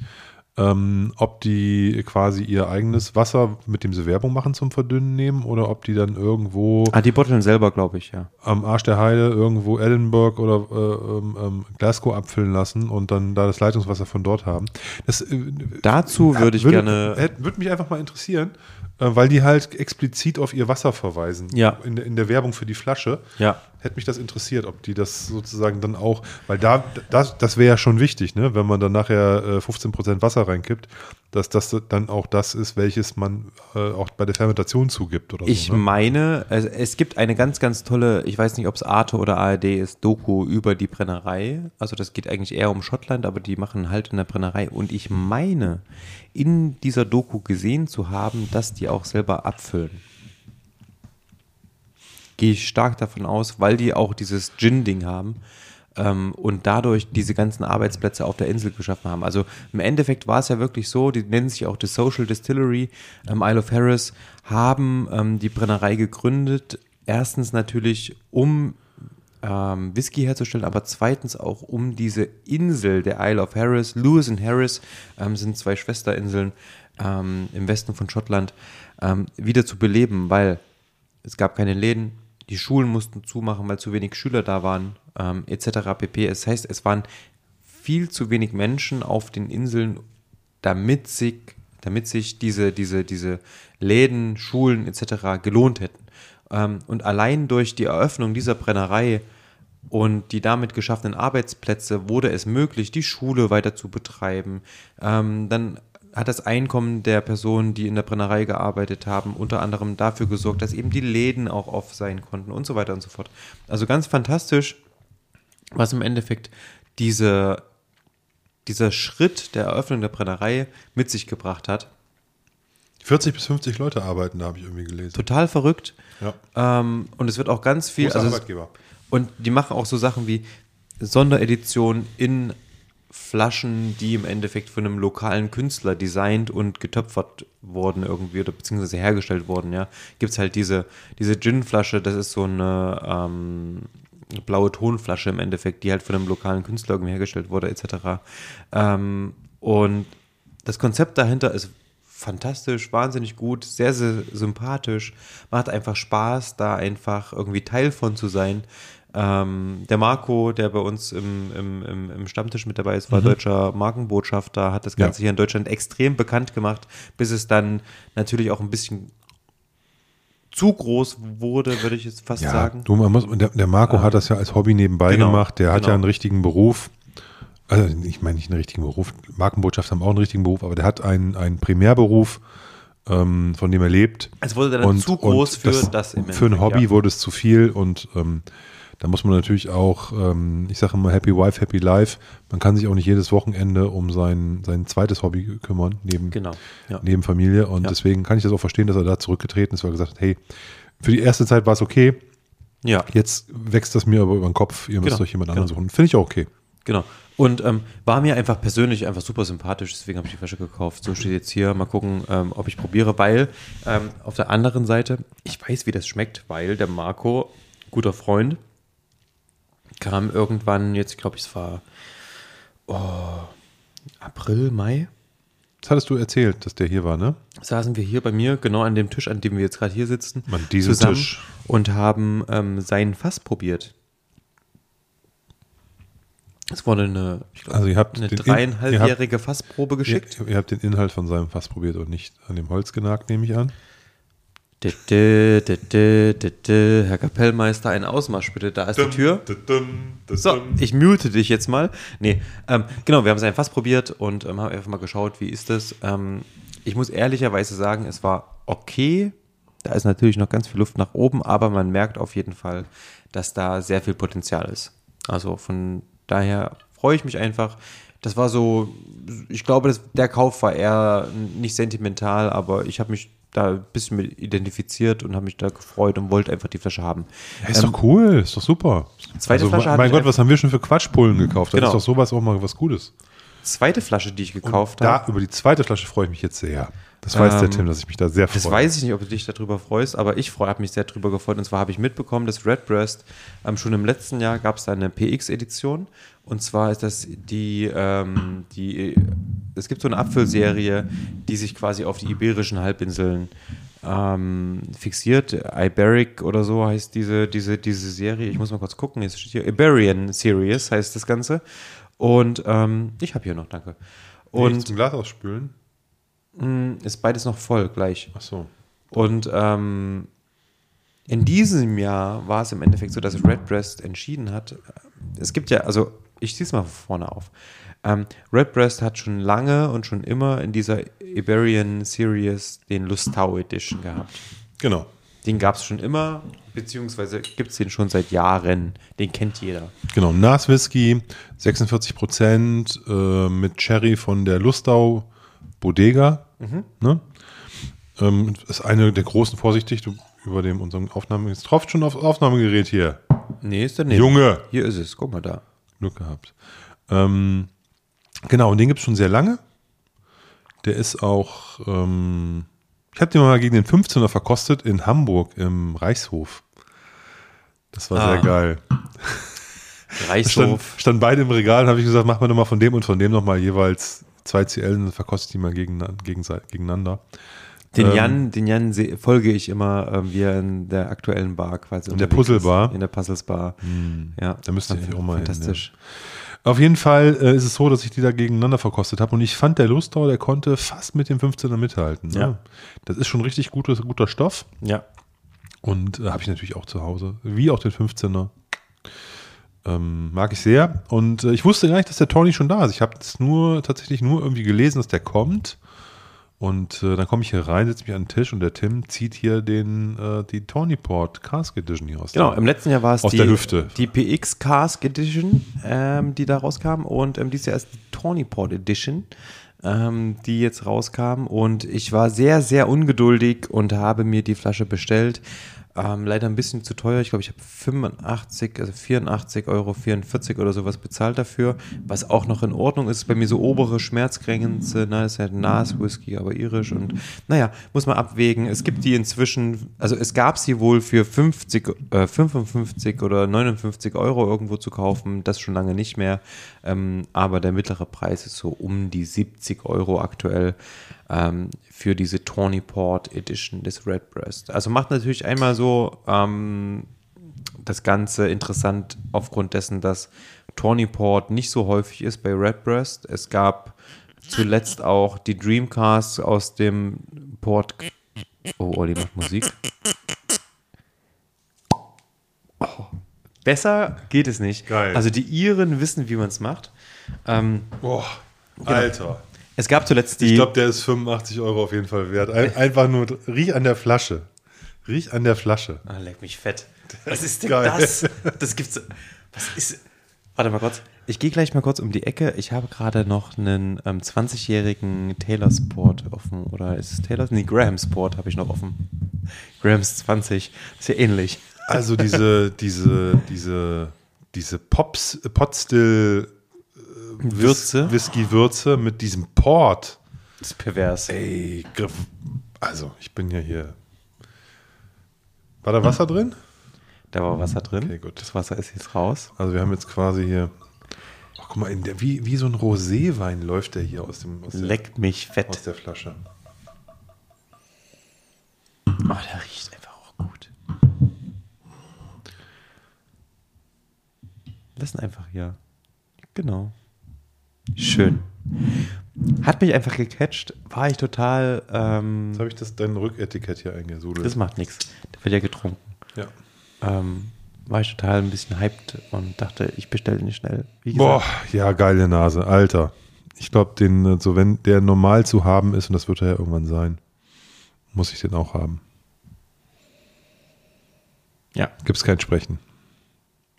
ähm, ob die quasi ihr eigenes Wasser, mit dem sie Werbung machen zum Verdünnen nehmen oder ob die dann irgendwo Ah, die Botteln selber, glaube ich, ja. am Arsch der Heide irgendwo Edinburgh oder äh, ähm, ähm, Glasgow abfüllen lassen und dann da das Leitungswasser von dort haben. Das äh, Dazu würde ich gerne. hätte- Würde mich einfach mal interessieren, äh, weil die halt explizit auf ihr Wasser verweisen. Ja. In, der- in der Werbung für die Flasche. Ja. Hätte mich das interessiert, ob die das sozusagen dann auch, weil da, das, das wäre ja schon wichtig, ne, wenn man dann nachher äh, 15% Wasser reinkippt, dass das dann auch das ist, welches man äh, auch bei der Fermentation zugibt oder Ich so. Ne? meine, es, es gibt eine ganz, ganz tolle, ich weiß nicht, ob es Arte oder ARD ist, Doku über die Brennerei. Also das geht eigentlich eher um Schottland, aber die machen halt in der Brennerei. Und ich meine, in dieser Doku gesehen zu haben, dass die auch selber abfüllen. Gehe ich stark davon aus, weil die auch dieses Gin-Ding haben ähm, und dadurch diese ganzen Arbeitsplätze auf der Insel geschaffen haben. Also im Endeffekt war es ja wirklich so, die nennen sich auch The Social Distillery, ähm, Isle of Harris, haben ähm, die Brennerei gegründet. Erstens natürlich, um ähm, Whisky herzustellen, aber zweitens auch um diese Insel der Isle of Harris. Lewis und Harris ähm, sind zwei Schwesterinseln ähm, im Westen von Schottland, ähm, wieder zu beleben, weil es gab keine Läden, die Schulen mussten zumachen, weil zu wenig Schüler da waren, ähm, etc. pp. Es heißt, es waren viel zu wenig Menschen auf den Inseln, damit sich, damit sich diese, diese, diese Läden, Schulen etc. gelohnt hätten. Ähm, und allein durch die Eröffnung dieser Brennerei und die damit geschaffenen Arbeitsplätze wurde es möglich, die Schule weiter zu betreiben. Ähm, dann hat das Einkommen der Personen, die in der Brennerei gearbeitet haben, unter anderem dafür gesorgt, dass eben die Läden auch off sein konnten und so weiter und so fort. Also ganz fantastisch, was im Endeffekt diese, dieser Schritt der Eröffnung der Brennerei mit sich gebracht hat. 40 bis 50 Leute arbeiten, da habe ich irgendwie gelesen. Total verrückt. Ja. Ähm, und es wird auch ganz viel. Großer also es- Arbeitgeber. Und die machen auch so Sachen wie Sonderedition in Flaschen, die im Endeffekt von einem lokalen Künstler designt und getöpfert wurden irgendwie oder beziehungsweise hergestellt wurden, ja. Gibt es halt diese, diese Gin-Flasche, das ist so eine ähm, blaue Tonflasche im Endeffekt, die halt von einem lokalen Künstler irgendwie hergestellt wurde, etc. Ähm, und das Konzept dahinter ist fantastisch, wahnsinnig gut, sehr, sehr sympathisch, macht einfach Spaß, da einfach irgendwie Teil von zu sein. Ähm, der Marco, der bei uns im, im, im, im Stammtisch mit dabei ist, war mhm. deutscher Markenbotschafter, hat das Ganze ja. hier in Deutschland extrem bekannt gemacht, bis es dann natürlich auch ein bisschen zu groß wurde, würde ich jetzt fast ja, sagen. Du, man muss, der, der Marco ja. hat das ja als Hobby nebenbei genau, gemacht, der hat genau. ja einen richtigen Beruf. Also ich meine nicht einen richtigen Beruf, Markenbotschafter haben auch einen richtigen Beruf, aber der hat einen, einen Primärberuf, ähm, von dem er lebt. Es wurde dann und, zu groß für das, das Für ein Hobby ja. wurde es zu viel und ähm, da muss man natürlich auch, ähm, ich sage immer Happy Wife, Happy Life. Man kann sich auch nicht jedes Wochenende um sein, sein zweites Hobby kümmern, neben, genau, ja. neben Familie. Und ja. deswegen kann ich das auch verstehen, dass er da zurückgetreten ist, weil er gesagt hat, hey, für die erste Zeit war es okay. Ja. Jetzt wächst das mir aber über den Kopf, ihr müsst genau, euch jemand anderen genau. suchen. Finde ich auch okay. Genau. Und ähm, war mir einfach persönlich einfach super sympathisch, deswegen habe ich die Flasche gekauft. So steht jetzt hier. Mal gucken, ähm, ob ich probiere, weil ähm, auf der anderen Seite, ich weiß, wie das schmeckt, weil der Marco, guter Freund, kam irgendwann, jetzt glaube ich, es war oh, April, Mai. Das hattest du erzählt, dass der hier war, ne? Saßen wir hier bei mir, genau an dem Tisch, an dem wir jetzt gerade hier sitzen. Diesen zusammen Tisch. Und haben ähm, seinen Fass probiert. Es wurde eine, glaub, also ihr habt eine dreieinhalbjährige Fassprobe geschickt. Ihr, ihr, habt den Inhalt von seinem Fass probiert und nicht an dem Holz genagt, nehme ich an. Herr Kapellmeister, ein Ausmarsch bitte. Da ist die Tür. So, ich mute dich jetzt mal. Nee, ähm, genau, wir haben es einfach probiert und ähm, haben einfach mal geschaut, wie ist das. Ähm, ich muss ehrlicherweise sagen, es war okay. Da ist natürlich noch ganz viel Luft nach oben, aber man merkt auf jeden Fall, dass da sehr viel Potenzial ist. Also von daher freue ich mich einfach. Das war so, ich glaube, das, der Kauf war eher nicht sentimental, aber ich habe mich da ein bisschen mit identifiziert und habe mich da gefreut und wollte einfach die Flasche haben. Ja, ist ähm, doch cool, ist doch super. Zweite also, Flasche Mein Gott, was haben wir schon für Quatschpullen gekauft? Genau. Da ist doch sowas auch mal was Gutes. Zweite Flasche, die ich gekauft habe. Da, über die zweite Flasche freue ich mich jetzt sehr. Das weiß ähm, der Tim, dass ich mich da sehr freue. Das weiß ich nicht, ob du dich darüber freust, aber ich habe mich sehr darüber gefreut. Und zwar habe ich mitbekommen, dass Redbreast ähm, schon im letzten Jahr gab es da eine PX-Edition. Und zwar ist das die, ähm, die, es gibt so eine Apfelserie, die sich quasi auf die iberischen Halbinseln ähm, fixiert. Iberic oder so heißt diese, diese, diese Serie. Ich muss mal kurz gucken. Jetzt steht hier Iberian Series heißt das Ganze. Und ähm, ich habe hier noch, danke. Und zum Glas ausspülen? Hm, ist beides noch voll gleich. Ach so. Und ähm, in diesem Jahr war es im Endeffekt so, dass Redbreast entschieden hat. Es gibt ja, also ich ziehe es mal vorne auf. Ähm, Redbreast hat schon lange und schon immer in dieser Iberian Series den Lustau Edition gehabt. Genau. Den gab es schon immer, beziehungsweise gibt es den schon seit Jahren. Den kennt jeder. Genau, Nas Whisky, 46 Prozent äh, mit Cherry von der Lustau Bodega. Mhm. Ne? Ähm, ist eine der großen, vorsichtig, du über dem unserem Aufnahme, es tropft schon aufs Aufnahmegerät hier. Nee, ist der nicht. Junge. Hier ist es, guck mal da. Glück gehabt. Ähm, genau, und den gibt es schon sehr lange. Der ist auch, ähm, ich habe den mal gegen den 15er verkostet in Hamburg im Reichshof. Das war ah. sehr geil. Reichshof. Stand, stand beide im Regal und habe ich gesagt, mach mir doch mal von dem und von dem nochmal jeweils zwei CL und verkostet die mal gegen, gegen, gegeneinander. Den ähm, Jan, den Jan folge ich immer, ähm, wie er in der aktuellen Bar quasi. In der Puzzlebar. In der Puzzles Bar. Hm. Ja. Da müsste ich auch mal Fantastisch. Hin, ja. Auf jeden Fall äh, ist es so, dass ich die da gegeneinander verkostet habe und ich fand, der Lustau, der konnte fast mit dem 15er mithalten. Ne? Ja. Das ist schon richtig guter, guter Stoff. Ja. Und äh, habe ich natürlich auch zu Hause. Wie auch den 15er. Ähm, mag ich sehr. Und äh, ich wusste gar nicht, dass der Tony schon da ist. Ich habe es nur tatsächlich nur irgendwie gelesen, dass der kommt. Und äh, dann komme ich hier rein, setze mich an den Tisch und der Tim zieht hier den, äh, die Tawny Port Cask Edition hier aus. Genau, im letzten Jahr war es die, der Hüfte. die PX Cask Edition, ähm, die da rauskam. Und ähm, dieses Jahr ist die Tawny Port Edition, ähm, die jetzt rauskam. Und ich war sehr, sehr ungeduldig und habe mir die Flasche bestellt, Ähm, leider ein bisschen zu teuer. Ich glaube, ich habe 85, also 84 Euro, 44 oder sowas bezahlt dafür, was auch noch in Ordnung ist. Bei mir so obere Schmerzgrenze, ne, ist ja ein Nas-Whisky, aber irisch und naja, muss man abwägen. Es gibt die inzwischen, also es gab sie wohl für 50, äh, 55 oder 59 Euro irgendwo zu kaufen, das schon lange nicht mehr. Ähm, aber der mittlere Preis ist so um die 70 Euro aktuell ähm, für diese Tawny Port Edition des Redbreast. Also macht natürlich einmal so ähm, das Ganze interessant aufgrund dessen, dass Tawny Port nicht so häufig ist bei Redbreast. Es gab zuletzt auch die Dreamcast aus dem Port. Oh, Olli macht Musik. Oh. Besser geht es nicht. Geil. Also die Iren wissen, wie man es macht. Ähm, Boah, Alter. Es gab zuletzt die. Ich glaube, der ist 85 Euro auf jeden Fall wert. Ein, einfach nur, riech an der Flasche. Riech an der Flasche. Ah, leck mich fett. Was ist denn geil. das? Das gibt's. Was ist. Warte mal kurz. Ich gehe gleich mal kurz um die Ecke. Ich habe gerade noch einen ähm, 20-jährigen Taylor Sport offen. Oder ist es Taylor? Nee, Graham Sport habe ich noch offen. Grahams 20. Ist ja ähnlich. Also diese, diese, diese, diese Pops, Potstill Würze. Whisky-Würze mit diesem Port. Das ist pervers. Ey. Also, ich bin ja hier. War da Wasser drin? Da war Wasser drin. Okay, gut. Das Wasser ist jetzt raus. Also, wir haben jetzt quasi hier. Ach, guck mal, in der, wie, wie so ein Roséwein läuft der hier aus, dem, aus, der, Leckt mich aus fett. der Flasche. Oh, der riecht einfach auch gut. Lassen einfach hier. Genau. Schön. Hat mich einfach gecatcht. War ich total. Ähm, Jetzt habe ich das, dein Rücketikett hier eingesudelt. das macht nichts. Der wird ja getrunken. ja. Ähm, war ich total ein bisschen hyped und dachte, ich bestelle den schnell. Wie Boah, ja, geile Nase, Alter. Ich glaube, den, so wenn der normal zu haben ist, und das wird er ja irgendwann sein, muss ich den auch haben. Ja. Gibt es kein Sprechen.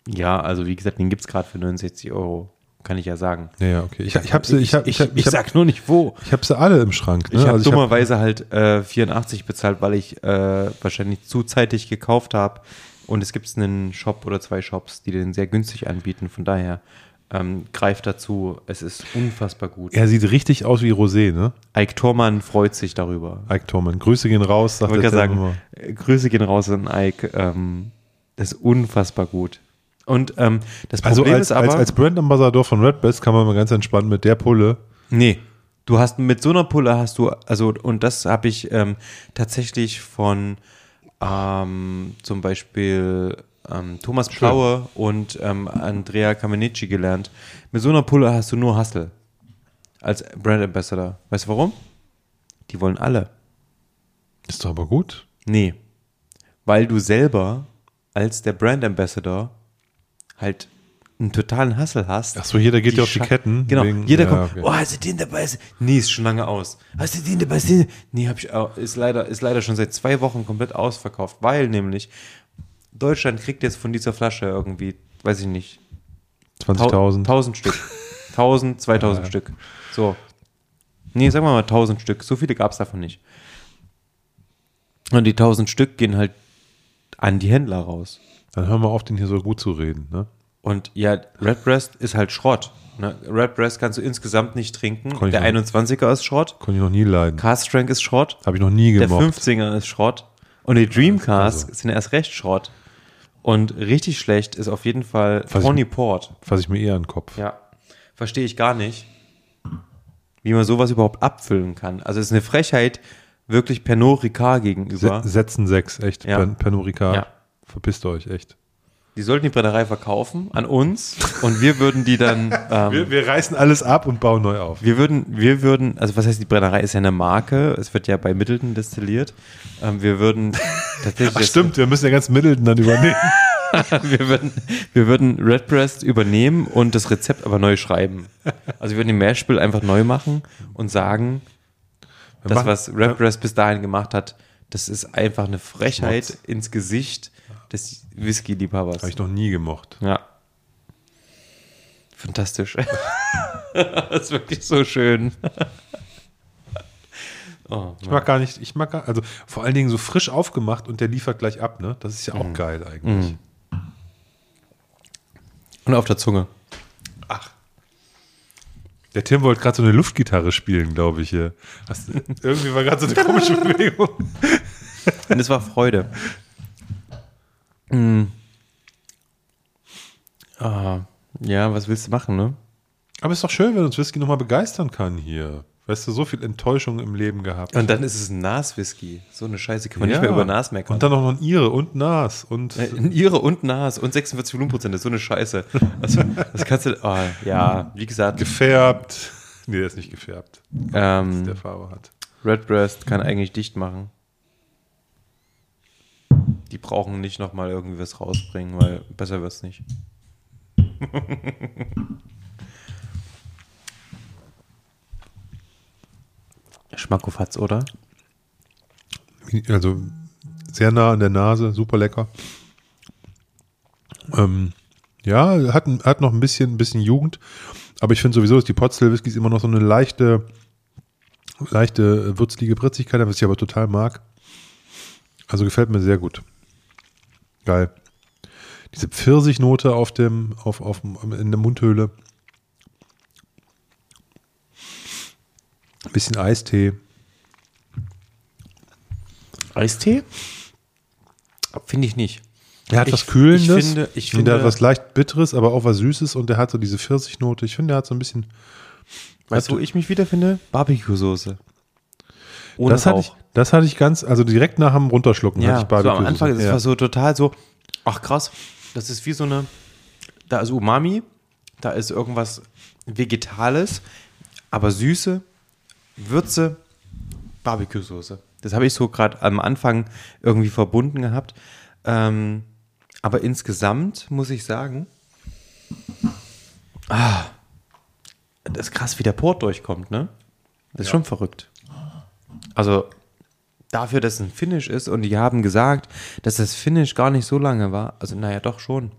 Ja, also wie gesagt, den gibt es gerade für 69 Euro. Kann ich ja sagen. Ja, ja, okay. Ich, ich habe sie, ich, hab, ich, ich, hab, ich, ich, hab, sag nur nicht wo. ich hab sie alle im Schrank. Ne? Ich habe Also ich hab- dummerweise halt äh, 84 bezahlt, weil ich äh, wahrscheinlich zu zeitig gekauft habe. Und es gibt einen Shop oder zwei Shops, die den sehr günstig anbieten. Von daher ähm, greift dazu. Es ist unfassbar gut. er sieht richtig aus wie Rosé, ne? Ike Tormann freut sich darüber. Ike Tormann. Grüße gehen raus, Ich sagt wollte er gerade immer. sagen, äh, Grüße gehen raus an Ike. Ähm, das ist unfassbar gut. Und ähm, das Also Problem als, ist aber, als, als Brand Ambassador von Red Best kann man mal ganz entspannt mit der Pulle. Nee. Du hast mit so einer Pulle hast du, also, und das habe ich ähm, tatsächlich von ähm, zum Beispiel ähm, Thomas Plaue und ähm, Andrea Kamenici gelernt. Mit so einer Pulle hast du nur Hustle als Brand Ambassador. Weißt du warum? Die wollen alle. Ist doch aber gut. Nee. Weil du selber als der Brand Ambassador halt einen totalen Hustle hast. Ach so, jeder geht ja auf die Ketten. Genau. wegen- Jeder ja, kommt, okay. oh, hast du den dabei? Nee, ist schon lange aus. Hast du den dabei? Nee, hab ich ist leider, ist leider schon seit zwei Wochen komplett ausverkauft, weil nämlich Deutschland kriegt jetzt von dieser Flasche irgendwie, weiß ich nicht, 20.000. 1000 Stück. 1000, 2000 Ja. Stück. So. Nee, sagen wir mal 1000 Stück. So viele gab es davon nicht. Und die 1000 Stück gehen halt an die Händler raus. Dann hör mal auf, den hier so gut zu reden. Ne? Und ja, Redbreast ist halt Schrott. Ne? Redbreast kannst du insgesamt nicht trinken. Ich Der nicht. 21er ist Schrott. Konnte ich noch nie leiden. Castrank ist Schrott. Habe ich noch nie Der gemocht. 15er ist Schrott. Und die Dreamcast Also. sind erst recht Schrott. Und richtig schlecht ist auf jeden Fall ich- Tony Port. Fasse ich mir eher an den Kopf. Ja. Verstehe ich gar nicht, wie man sowas überhaupt abfüllen kann. Also es ist eine Frechheit, wirklich Pernod Ricard gegenüber. Se Setzen sechs, echt. Ja. Pernod Ricard. Ja. Verpisst euch, echt. Die sollten die Brennerei verkaufen an uns und wir würden die dann. Ähm, Wir, wir reißen alles ab und bauen neu auf. Wir würden, wir würden, also was heißt, die Brennerei ist ja eine Marke, es wird ja bei Middleton destilliert. Ähm, wir würden tatsächlich. Ach stimmt, wir müssen ja ganz Middleton dann übernehmen. wir würden, wir würden Redbreast übernehmen und das Rezept aber neu schreiben. Also wir würden den Mashbill einfach neu machen und sagen, das, machen- was Redbreast bis dahin gemacht hat, das ist einfach eine Frechheit Schmutz. ins Gesicht des Whisky-Liebhabers. Habe ich noch nie gemocht. Ja. Fantastisch. das ist wirklich so schön. Oh, Ich mag gar nicht, ich mag gar, also vor allen Dingen so frisch aufgemacht und der liefert gleich ab, ne? Das ist ja auch geil eigentlich. Und auf der Zunge. Ach. Der Tim wollte gerade so eine Luftgitarre spielen, glaube ich hier. Hast, irgendwie war gerade so eine komische Bewegung. Und es war Freude. Mm. Ah, ja, was willst du machen, ne? Aber ist doch schön, wenn uns Whisky nochmal begeistern kann hier. Weißt du, so viel Enttäuschung im Leben gehabt. Und dann ist es ein Nas-Whisky. So eine Scheiße kann man nicht mehr über Nas meckern. Und dann auch noch ein Ire und Nas. Und Äh, in Ihre und Nas und 46 Volumenprozent, das ist so eine Scheiße. Also, das kannst du, oh, ja, wie gesagt, gefärbt. Nee, der ist nicht gefärbt, ähm, der Farbe hat. Redbreast kann eigentlich dicht machen. Die brauchen nicht nochmal irgendwie was rausbringen, weil besser wird's nicht. Schmackofatz, oder? Also sehr nah an der Nase, super lecker. Ähm, ja, hat, hat noch ein bisschen, ein bisschen Jugend, aber ich finde sowieso, dass die Potstill Whiskys immer noch so eine leichte, leichte würzlige Britzigkeit haben, was ich aber total mag. Also gefällt mir sehr gut. Geil. Diese Pfirsichnote auf dem, auf, auf, in der Mundhöhle. Ein bisschen Eistee. Eistee? Finde ich nicht. Er hat Ich- was Kühlendes. ich finde- ich und der hat finde- was leicht Bitteres, aber auch was Süßes und der hat so diese Pfirsichnote. Ich finde, der hat so ein bisschen. Weißt du, wo ich mich wiederfinde? Barbecue-Soße. Ohne Das hatte, Rauch. ich, das hatte ich ganz, also direkt nach dem Runterschlucken Ja, hatte ich so am Barbecue. Anfang, das ja. war so total so, ach krass, das ist wie so eine, da ist Umami, da ist irgendwas Vegetales, aber Süße, Würze, Barbecue-Soße. Das habe ich so gerade am Anfang irgendwie verbunden gehabt. Ähm, aber insgesamt muss ich sagen, ah, das ist krass, wie der Port durchkommt, ne? Das ist schon verrückt. Also dafür, dass es ein Finish ist und die haben gesagt, dass das Finish gar nicht so lange war. Also naja, doch schon.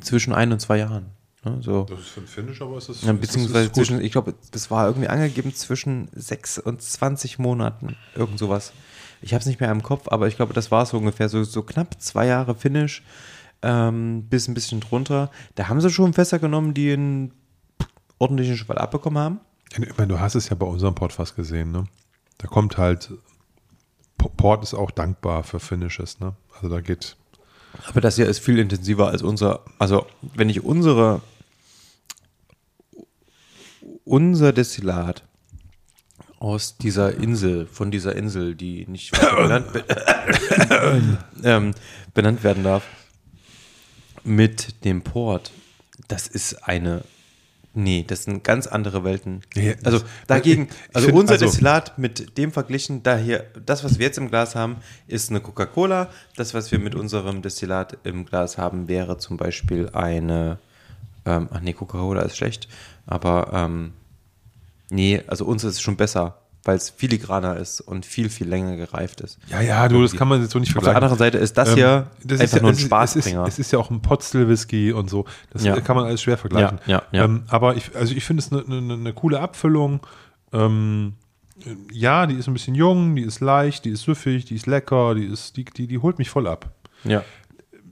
Zwischen ein und zwei Jahren. Ne? So. Das ist für ein Finish, aber es ist. Ja, beziehungsweise ist zwischen, ich glaube, das war irgendwie angegeben zwischen 6 und 20 Monaten. Irgend sowas. Ich habe es nicht mehr im Kopf, aber ich glaube, das war so ungefähr so, so knapp zwei Jahre Finish ähm, bis ein bisschen drunter. Da haben sie schon Fässer genommen, die einen ordentlichen Schwall abbekommen haben. Ich meine, du hast es ja bei unserem Port fast gesehen, ne? Da kommt halt. Port ist auch dankbar für Finishes, ne? Also da geht. Aber das hier ist viel intensiver als unser. Also, wenn ich unsere. Unser Destillat aus dieser Insel, von dieser Insel, die nicht benannt, be ähm, benannt werden darf, mit dem Port, das ist eine. Nee, das sind ganz andere Welten. Ja, also dagegen, also find, unser also- Destillat mit dem verglichen, da hier, das, was wir jetzt im Glas haben, ist eine Coca-Cola. Das, was wir mit unserem Destillat im Glas haben, wäre zum Beispiel eine, ähm, ach nee, Coca-Cola ist schlecht, aber ähm, nee, also uns ist es schon besser, weil es filigraner ist und viel, viel länger gereift ist. Ja, ja, du, das kann man jetzt so nicht Auf der vergleichen. anderen Seite ist das Ähm, hier das ist einfach ja, nur ein Spaßbringer. Es ist, es ist ja auch ein Potstill-Whisky und so. Das Ja. kann man alles schwer vergleichen. Ja, ja, ja. Ähm, aber ich, also ich finde es eine eine- eine coole Abfüllung. Ähm, ja, die ist ein bisschen jung, die ist leicht, die ist süffig, die ist lecker, die, ist, die, die, die holt mich voll ab. ja.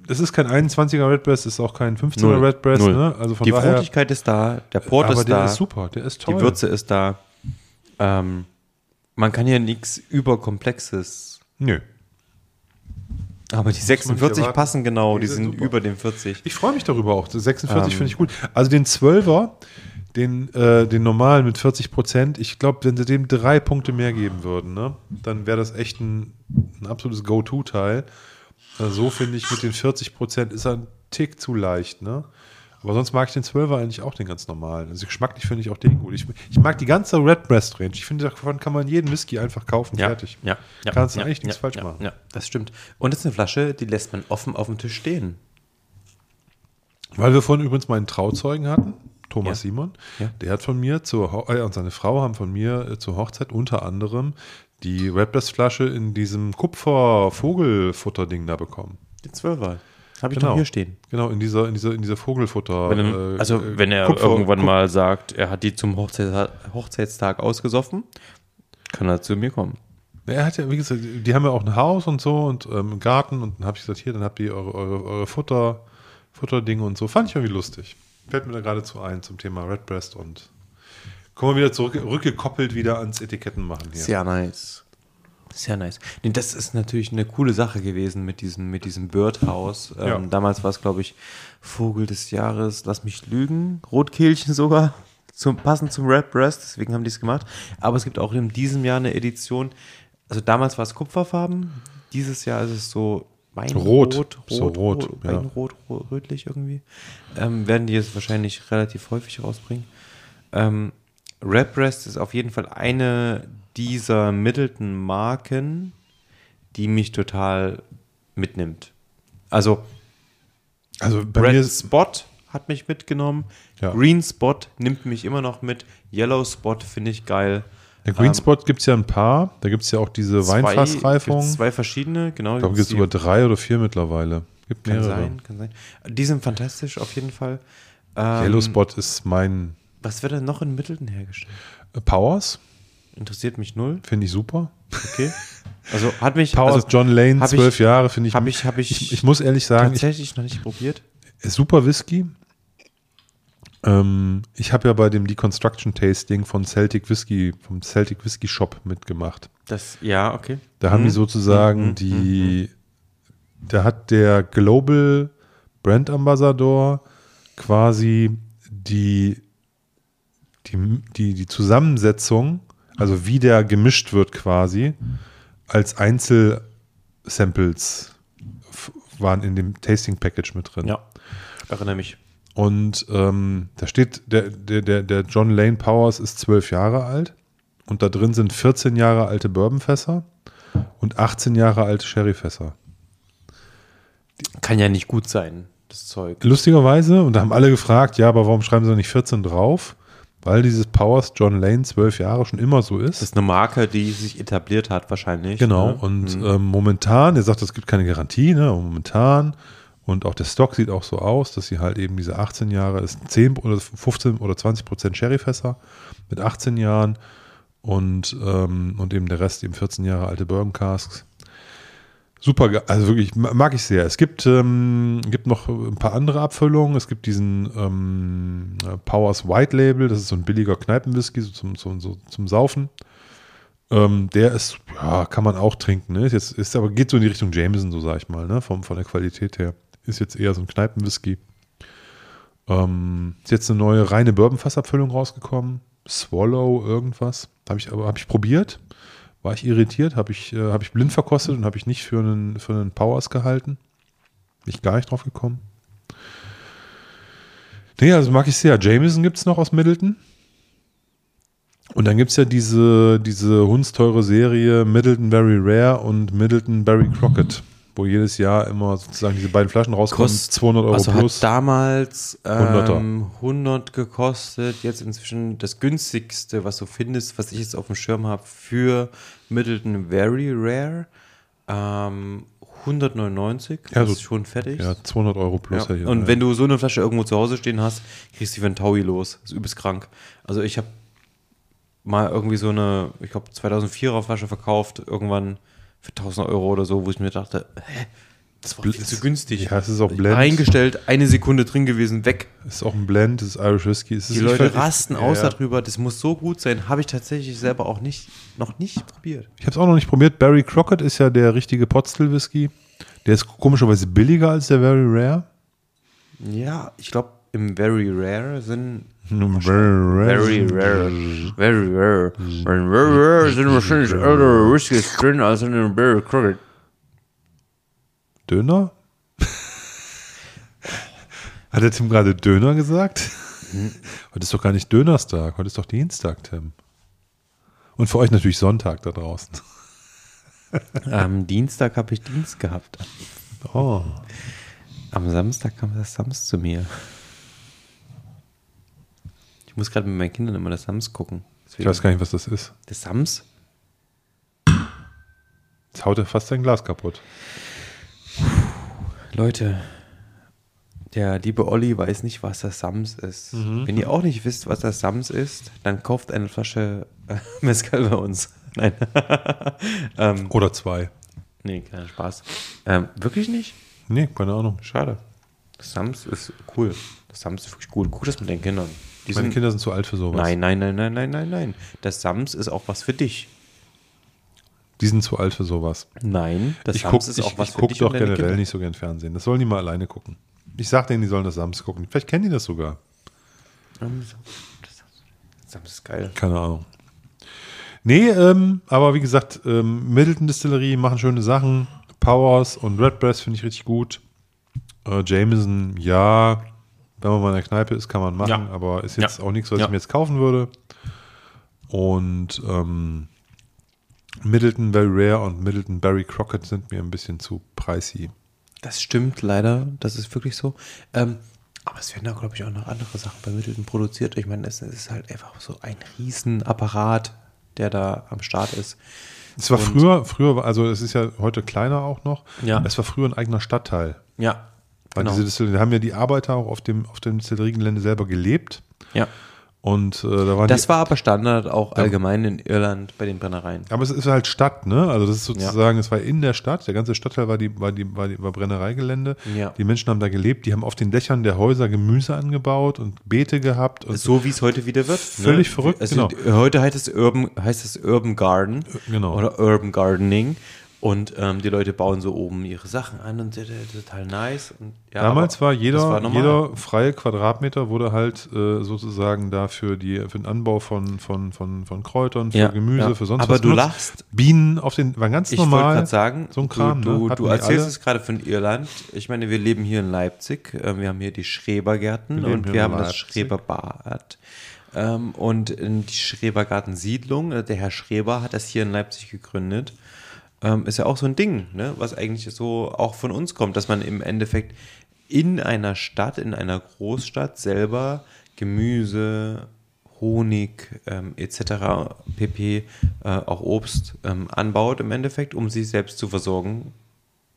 Das ist kein 21er Redbreast, das ist auch kein 15er Null. Redbreast. Null. Ne? Also von die daher, Fruchtigkeit ist da, der Port aber ist der da, ist super, der ist toll. die Würze ist da. Ähm, man kann hier nichts überkomplexes. Nö. Aber die man nicht 46 erwarten. passen genau, Die die sind sind über den 40. Ich freue mich darüber auch. Das 46 Ähm. finde ich gut. Also den 12er, den, äh, den normalen mit 40 Prozent, ich glaube, wenn sie dem drei Punkte mehr geben würden, ne, dann wäre das echt ein, ein absolutes Go-To-Teil. Also so finde ich, mit den 40 Prozent ist er ein Tick zu leicht. Ne? Aber sonst mag ich den 12er eigentlich auch den ganz normalen. Also geschmacklich finde ich auch den gut. Ich, ich mag die ganze Redbreast Range. Ich finde, davon kann man jeden Whisky einfach kaufen. fertig. Ja, ja. Kannst du ja, eigentlich ja, nichts falsch ja, machen. Ja, das stimmt. Und es ist eine Flasche, die lässt man offen auf dem Tisch stehen. Weil wir vorhin übrigens meinen Trauzeugen hatten, Thomas Ja. Simon, Ja. der hat von mir zur äh, und seine Frau haben von mir äh, zur Hochzeit unter anderem die Redbreast-Flasche in diesem Kupfer-Vogelfutter-Ding da bekommen. Den 12er. Habe ich Genau. doch hier stehen. Genau, in dieser, in dieser, in dieser Vogelfutter. Wenn, äh, also, äh, wenn er Kupfer- irgendwann Kup- mal sagt, er hat die zum Hochzeit, Hochzeitstag ausgesoffen, Kann er zu mir kommen. Er hat ja, wie gesagt, die haben ja auch ein Haus und so und ähm, einen Garten und dann habe ich gesagt, hier, dann habt ihr eure, eure, eure Futter, Futterdinge und so. Fand ich irgendwie lustig. Fällt mir da geradezu ein zum Thema Redbreast und kommen wir wieder zurück, rückgekoppelt wieder ans Etiketten machen hier. Sehr nice. Sehr nice. Nee, das ist natürlich eine coole Sache gewesen mit diesem, mit diesem Birdhouse. Ähm, Ja. Damals war es, glaube ich, Vogel des Jahres, lass mich lügen, Rotkehlchen sogar, zum, passend zum Red Breast, deswegen haben die es gemacht. Aber es gibt auch in diesem Jahr eine Edition, also damals war es Kupferfarben, dieses Jahr ist es so Weinrot, Rot, so rot, ja. Weinrot, ro- rötlich irgendwie. Ähm, werden die jetzt wahrscheinlich relativ häufig rausbringen. Ähm, Redbreast ist auf jeden Fall eine dieser Middleton-Marken, die mich total mitnimmt. Also Also bei mir Red ist Spot hat mich mitgenommen, Ja. Green Spot nimmt mich immer noch mit, Yellow Spot finde ich geil. der Green Spot gibt es ja ein paar. Da gibt es ja auch diese Zwei- Weinfassreifung. Zwei verschiedene, genau. Ich glaube, gibt es sogar drei oder vier mittlerweile. Gibt kann mehrere. sein, kann sein. Die sind fantastisch auf jeden Fall. Ähm, Yellow Spot ist mein Was wird denn noch in Middleton hergestellt? Powers. Interessiert mich null. Finde ich super. Okay. Also hat mich Powers also, John Lane, ich- zwölf Jahre, finde ich, hab ich, hab ich, ich. Ich muss ehrlich sagen, ich, tatsächlich noch nicht probiert. super Whisky. Ähm, ich habe ja bei dem Deconstruction Tasting von Celtic Whisky, vom Celtic Whisky Shop mitgemacht. Das, ja, okay. Da haben die Mhm. sozusagen Mhm, die, da hat der Global Brand Ambassador quasi die, die, die, die Zusammensetzung, also wie der gemischt wird quasi, als Einzelsamples waren in dem Tasting Package mit drin. Ja, erinnere mich. Und ähm, da steht, der, der, der, John Lane Powers ist zwölf Jahre alt und da drin sind 14 Jahre alte Bourbonfässer und 18 Jahre alte Sherryfässer. Kann ja nicht gut sein, das Zeug. Lustigerweise, und da haben alle gefragt, ja, aber warum schreiben sie nicht 14 drauf? Weil dieses Powers John Lane zwölf Jahre schon immer so ist. Das ist eine Marke, die sich etabliert hat, wahrscheinlich. Genau, ne? und ähm, momentan, er sagt, es gibt keine Garantie, ne, momentan, und auch der Stock sieht auch so aus, dass sie halt eben diese 18 Jahre, ist 10 oder 15 oder 20 Prozent Sherryfässer mit 18 Jahren und, ähm, und eben der Rest eben 14 Jahre alte Bourbon Casks. Super, also wirklich ma- mag ich sehr. Es gibt, ähm, gibt noch ein paar andere Abfüllungen. Es gibt diesen ähm, äh, Powers White Label, das ist so ein billiger Kneipenwhisky so zum, zum, so zum Saufen. Ähm, der ist, ja, kann man auch trinken, ne? Ist jetzt, ist aber geht so in die Richtung Jameson, so sag ich mal, ne? Vom, von der Qualität her. Ist jetzt eher so ein Kneipenwhisky. Ähm, ist jetzt eine neue reine Bourbonfassabfüllung rausgekommen. Swallow, irgendwas. Habe ich habe ich probiert. War ich irritiert, habe ich, äh, hab ich blind verkostet und habe ich nicht für einen, für einen Powers gehalten. Bin ich gar nicht drauf gekommen. Nee, also mag ich sehr. Jameson gibt es noch aus Middleton. Und dann gibt es ja diese, diese hundsteure Serie Middleton Very Rare und Middleton Barry Crockett, wo jedes Jahr immer sozusagen diese beiden Flaschen rauskommen, Kost- 200 Euro also plus. hat damals ähm, 100 gekostet, jetzt inzwischen das günstigste, was du findest, was ich jetzt auf dem Schirm habe, für Middleton Very Rare, ähm, 199, Ja, das so- ist schon fertig. Ja, 200 Euro plus. Ja. Ja. Und wenn du so eine Flasche irgendwo zu Hause stehen hast, kriegst du die für einen Taui los. Das ist übelst krank. Also ich habe mal irgendwie so eine, ich glaube 2004er Flasche verkauft, irgendwann für 1000 Euro oder so, wo ich mir dachte, hä, das war viel zu günstig. Ja, es ist auch Blend. Reingestellt, eine Sekunde drin gewesen, weg. ist auch ein Blend, das ist Irish Whisky. Es ist Die Leute rasten ja, aus ja. darüber, das muss so gut sein. Habe ich tatsächlich selber auch nicht, noch nicht probiert. Ich habe es auch noch nicht probiert. Barry Crockett ist ja der richtige Potstill Whisky. Der ist komischerweise billiger als der Very Rare. Ja, ich glaube, im Very Rare sind Very Very rare. Very rare. Very rare sind wahrscheinlich andere Whiskys drin als in dem Barry Crockett. Döner? Hat der Tim gerade Döner gesagt? Heute ist doch gar nicht Dönerstag, heute ist doch Dienstag, Tim. Und für euch natürlich Sonntag da draußen. Am Dienstag habe ich Dienst gehabt. Oh. Am Samstag kam das Sams zu mir. Ich muss gerade mit meinen Kindern immer das Sams gucken. Ich weiß gar nicht, was das ist. Das Sams? Jetzt haut er fast sein Glas kaputt. Leute, der liebe Olli weiß nicht, was das Sams ist. Wenn ihr auch nicht wisst, was das Sams ist, dann kauft eine Flasche äh, Mezcal bei uns. Nein. ähm, Oder zwei. nee, kein Spaß. Ähm, wirklich nicht? Nee, keine Ahnung. Schade. Das Sams ist cool. Das Sams ist wirklich cool. Guck das mit deinen Kindern. Die Meine sind, Kinder sind zu alt für sowas. nein, nein, nein, nein, nein, nein, nein. Das Sams ist auch was für dich. Die sind zu alt für sowas. Nein, das ich Sams gucke ist auch was ich für guck dich doch und deine generell nicht so gern Fernsehen. Das sollen die mal alleine gucken. Ich sag denen, die sollen das Sams gucken. Vielleicht kennen die das sogar. Sams ist geil. Keine Ahnung. Nee, ähm, aber wie gesagt, ähm, Middleton Distillerie machen schöne Sachen. Powers und Redbreast finde ich richtig gut. Äh, Jameson, ja, wenn man mal in der Kneipe ist, kann man machen, Ja. aber ist jetzt Ja. auch nichts, was Ja. ich mir jetzt kaufen würde. Und ähm, Middleton Very Rare und Middleton Barry Crockett sind mir ein bisschen zu pricey. Das stimmt leider, das ist wirklich so. Ähm, aber es werden da, glaube ich, auch noch andere Sachen bei Middleton produziert. Ich meine, es ist halt einfach so ein Riesenapparat, der da am Start ist. Es war Und- früher, früher, war- also es ist ja heute kleiner auch noch. Ja. Es war früher ein eigener Stadtteil. Ja, Weil genau. diese Distillerie, da haben ja die Arbeiter auch auf dem, auf dem Distilleriegelände selber gelebt. ja. Und äh, da waren Das die, war aber Standard auch allgemein in Irland bei den Brennereien. aber es ist halt Stadt, ne? Also das ist sozusagen, es war in der Stadt, der ganze Stadtteil war die, war die, war die war Brennereigelände. Ja. Die Menschen haben da gelebt, die haben auf den Dächern der Häuser Gemüse angebaut und Beete gehabt. Und So wie es heute wieder wird. Völlig verrückt, Also genau. Heute heißt es Urban, heißt es Urban Garden genau. oder Urban Gardening. Und ähm, die Leute bauen so oben ihre Sachen an und das ist total nice. Und, ja, Damals aber war das jeder, war jeder freie Quadratmeter wurde halt äh, sozusagen da für, die, für den Anbau von, von, von, von Kräutern, für Ja, Gemüse, ja. für sonst Aber was. du genutzt. lachst. Bienen auf den, war ganz Ich wollte normal. gerade sagen, so ein Kram, du, ne? du, du erzählst es gerade von Irland. Ich meine, wir leben hier in Leipzig. äh, Wir haben hier die Schrebergärten Wir und wir haben das Leipzig. Schreberbad. Ähm, und in die Schrebergartensiedlung, äh, der Herr Schreber hat das hier in Leipzig gegründet. Ähm, ist ja auch so ein Ding, ne? was eigentlich so auch von uns kommt, dass man im Endeffekt in einer Stadt, in einer Großstadt selber Gemüse, Honig ähm, etc. pp. Äh, auch Obst ähm, anbaut im Endeffekt, um sich selbst zu versorgen.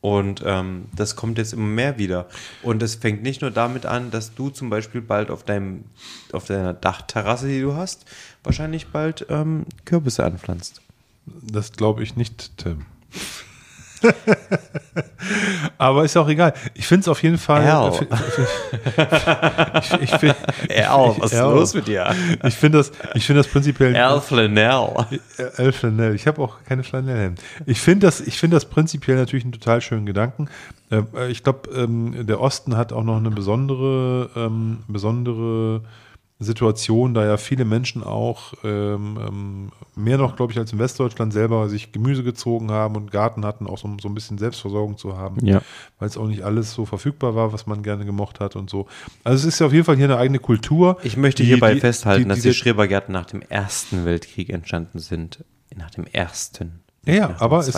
Und ähm, das kommt jetzt immer mehr wieder. Und es fängt nicht nur damit an, dass du zum Beispiel bald auf deinem, auf deiner Dachterrasse, die du hast, wahrscheinlich bald ähm, Kürbisse anpflanzt. Das glaube ich nicht, Tim. Aber ist ja auch egal. Ich finde es auf jeden Fall. Al. ich ich, find- Al, was ist Al. los mit dir? ich finde das, ich finde das prinzipiell. Al Flanell. Äh, Flanell. Ich habe auch keine Flanellhemden. Ich finde das, ich finde das prinzipiell natürlich einen total schönen Gedanken. Äh, Ich glaube, ähm, der Osten hat auch noch eine besondere, ähm, besondere Situation, da ja viele Menschen auch ähm, ähm, mehr noch, glaube ich, als in Westdeutschland selber sich Gemüse gezogen haben und Garten hatten, auch so, so ein bisschen Selbstversorgung zu haben, Ja. weil es auch nicht alles so verfügbar war, was man gerne gemocht hat und so. Also es ist ja auf jeden Fall hier eine eigene Kultur. Ich möchte die- hierbei die- festhalten, die- dass die Schrebergärten nach dem Ersten Weltkrieg entstanden sind. Nach dem Ersten. Ja, ja, dem aber es,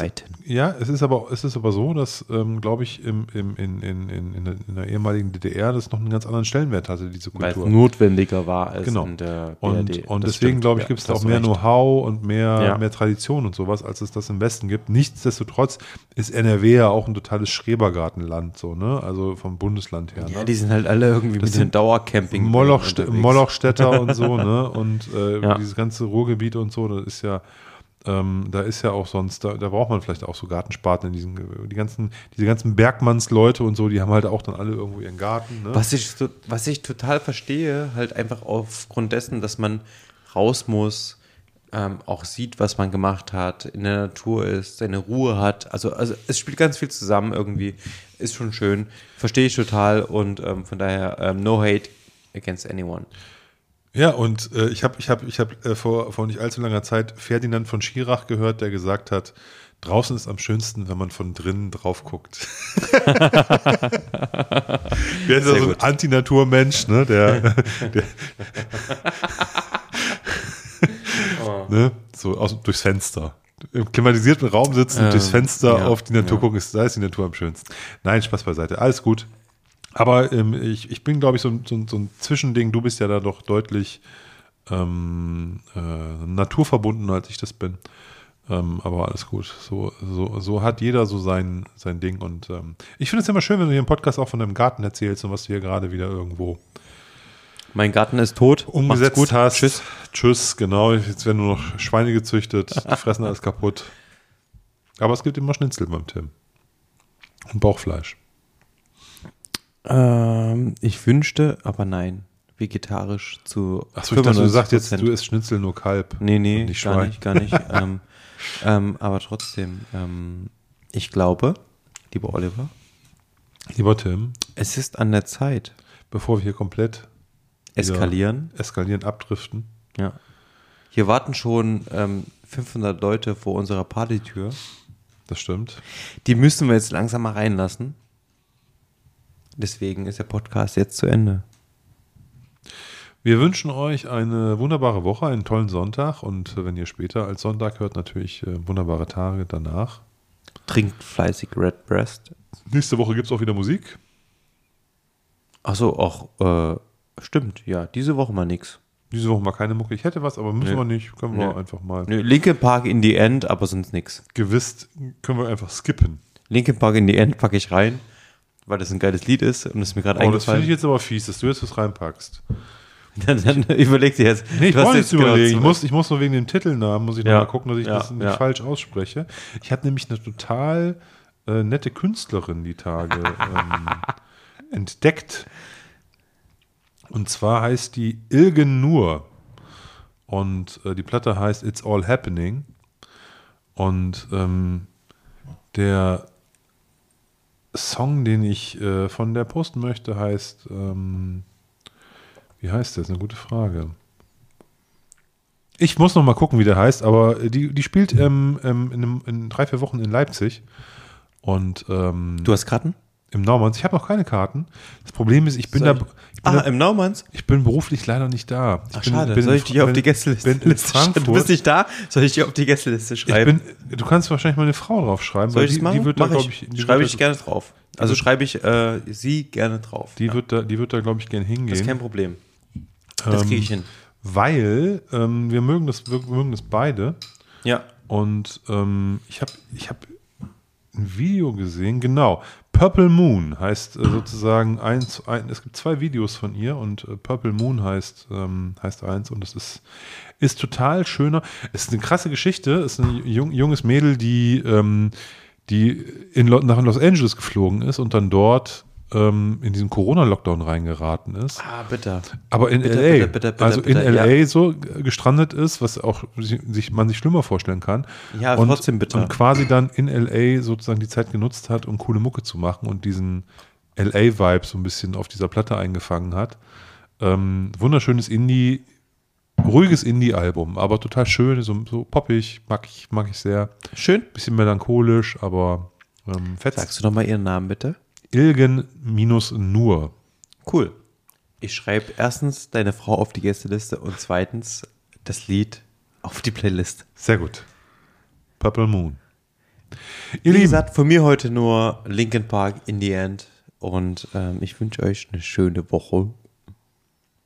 ja, es ist aber, es ist aber so, dass, ähm, glaube ich, im, im, in, in, in, in, der, in der ehemaligen DDR das noch einen ganz anderen Stellenwert hatte, diese Weil es Kultur. notwendiger war als Genau. in der Und, BRD. und Das deswegen, glaube ich, ja, gibt es da auch mehr. Know-how und mehr, Ja. mehr Tradition und sowas, als es das im Westen gibt. Nichtsdestotrotz ist NRW ja auch ein totales Schrebergartenland, so, ne? Also vom Bundesland her. Ja, ne? die sind halt alle irgendwie mit den sind Dauercamping. Molochstädter und so, ne? Und äh, Ja. dieses ganze Ruhrgebiet und so, das ist ja, ähm, da ist ja auch sonst, da, da braucht man vielleicht auch so Gartensparten in diesen, die ganzen, diese ganzen Bergmannsleute und so, die haben halt auch dann alle irgendwo ihren Garten, ne? Was ich, was ich total verstehe, halt einfach aufgrund dessen, dass man raus muss, ähm, auch sieht, was man gemacht hat, in der Natur ist, seine Ruhe hat. Also, also es spielt ganz viel zusammen irgendwie. Ist schon schön. Verstehe ich total und ähm, von daher ähm, no hate against anyone. Ja, und äh, ich habe ich hab, ich hab, äh, vor, vor nicht allzu langer Zeit Ferdinand von Schirach gehört, der gesagt hat, draußen ist am schönsten, wenn man von drinnen drauf guckt. Der ist ja so ein. Antinaturmensch, ne? Der, der ne? So aus, durchs Fenster. Im klimatisierten Raum sitzen, Ähm, durchs Fenster ja, auf die Natur ja. gucken, ist, da ist die Natur am schönsten. Nein, Spaß beiseite. Alles gut. Aber ähm, ich, ich bin, glaube ich, so, ein- so, so ein Zwischending. Du bist ja da doch deutlich ähm, äh, naturverbunden, als ich das bin. Ähm, aber alles gut. So, so, so hat jeder so sein, sein Ding. Und ähm, ich finde es immer schön, wenn du hier im Podcast auch von deinem Garten erzählst und was du hier gerade wieder irgendwo Mein Garten ist tot. umgesetzt gut. hast. Tschüss. Tschüss, genau. Jetzt werden nur noch Schweine gezüchtet, die fressen alles kaputt. Aber es gibt immer Schnitzel beim Tim. Und Bauchfleisch. Ähm, ich wünschte, aber nein, vegetarisch zu. Achso, ich dachte, du sagst jetzt, 95%. du isst Schnitzel nur Kalb. Nee, nee, nicht gar Schwein. nicht, gar nicht. ähm, ähm, aber trotzdem, ähm, ich glaube, lieber Oliver, Lieber Tim, es ist an der Zeit. bevor wir hier komplett Eskalieren. eskalieren, abdriften, Ja. Hier warten schon ähm, 500 Leute vor unserer Partytür. das stimmt. Die müssen wir jetzt langsam mal reinlassen. Deswegen ist der Podcast jetzt zu Ende. Wir wünschen euch eine wunderbare Woche, einen tollen Sonntag und wenn ihr später als Sonntag hört, natürlich äh, wunderbare Tage danach. Trinkt fleißig Red Breast. Nächste Woche gibt es auch wieder Musik. Achso, auch, äh, stimmt, ja, diese Woche mal nix. Diese Woche mal keine Mucke. Ich hätte was, aber müssen Nö. wir nicht. Können wir Nö. einfach mal. Nö, Linkin Park in the End, aber sonst nix. Gewiss können wir einfach skippen. Linkin Park in the End packe ich rein, weil das ein geiles Lied ist und es mir gerade Oh, das finde ich eingefallen. jetzt aber fies, dass du jetzt was reinpackst. Dann, dann überleg dir jetzt. Nee, ich brauche jetzt nichts überlegen. genau ich, muss, ich muss nur wegen dem Titelnamen, muss ich Ja. noch mal gucken, dass ich Ja, das nicht ja. falsch ausspreche. Ich hatte nämlich eine total äh, nette Künstlerin die Tage ähm, entdeckt. Und zwar heißt die Ilgen Nur. Und äh, die Platte heißt It's All Happening. Und ähm, der Song, den ich äh, von der posten möchte, heißt, ähm, wie heißt der? Das ist eine gute Frage. Ich muss noch mal gucken, wie der heißt, aber die, die spielt ähm, ähm, in, einem, in drei, vier Wochen in Leipzig. Und ähm, Du hast Karten? Im Naumanns. Ich habe noch keine Karten. Das Problem ist, ich bin, Soll da, ich- bin Ah, da, im Naumanns? ich bin beruflich leider nicht da. Ich Ach, bin, schade. bin Soll ich dich auf die Gästeliste schreiben? Du bist nicht da? Soll ich dich auf die Gästeliste Ich schreiben? bin, du kannst wahrscheinlich meine Frau draufschreiben, Soll weil ich die, machen? die wird da, glaube ich. ich, schreibe ich da, gerne drauf. Also wird- schreibe ich äh, sie gerne drauf. die wird da, die wird da, glaube ich, gern hingehen. das ist kein Problem. Das kriege ich Ähm, hin. Weil ähm, wir mögen das, wir mögen das beide. Ja. Und ähm, ich habe ich hab ein Video gesehen, genau. Purple Moon heißt äh, sozusagen eins, ein, es gibt zwei Videos von ihr und äh, Purple Moon heißt, ähm, heißt eins und es ist, ist total schöner. Es ist eine krasse Geschichte. Es ist ein jung, junges Mädel, die, ähm, die in, nach Los Angeles geflogen ist und dann dort ähm, in diesen Corona-Lockdown reingeraten ist. Ah, bitte. Aber in Bitte, LA, bitte, bitte, bitte, also in LA ja. so gestrandet ist, was auch si- sich, man sich schlimmer vorstellen kann. Ja, und, trotzdem bitte. Und quasi dann in LA sozusagen die Zeit genutzt hat, um coole Mucke zu machen und diesen LA-Vibe so ein bisschen auf dieser Platte eingefangen hat. Ähm, wunderschönes Indie, ruhiges Indie-Album, aber total schön, so, so poppig, mag ich, mag ich sehr. Schön. Bisschen melancholisch, aber ähm, fetzt. Sagst du nochmal ihren Namen bitte? Ilgen minus nur. Cool. Ich schreibe erstens deine Frau auf die Gästeliste und zweitens das Lied auf die Playlist. Sehr gut. Purple Moon. Ihr Wie Lieben, gesagt, von mir heute nur Linkin Park in the End und ähm, ich wünsche euch eine schöne Woche.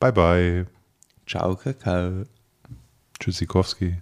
bye bye. Ciao, Kakao. Tschüssikowski.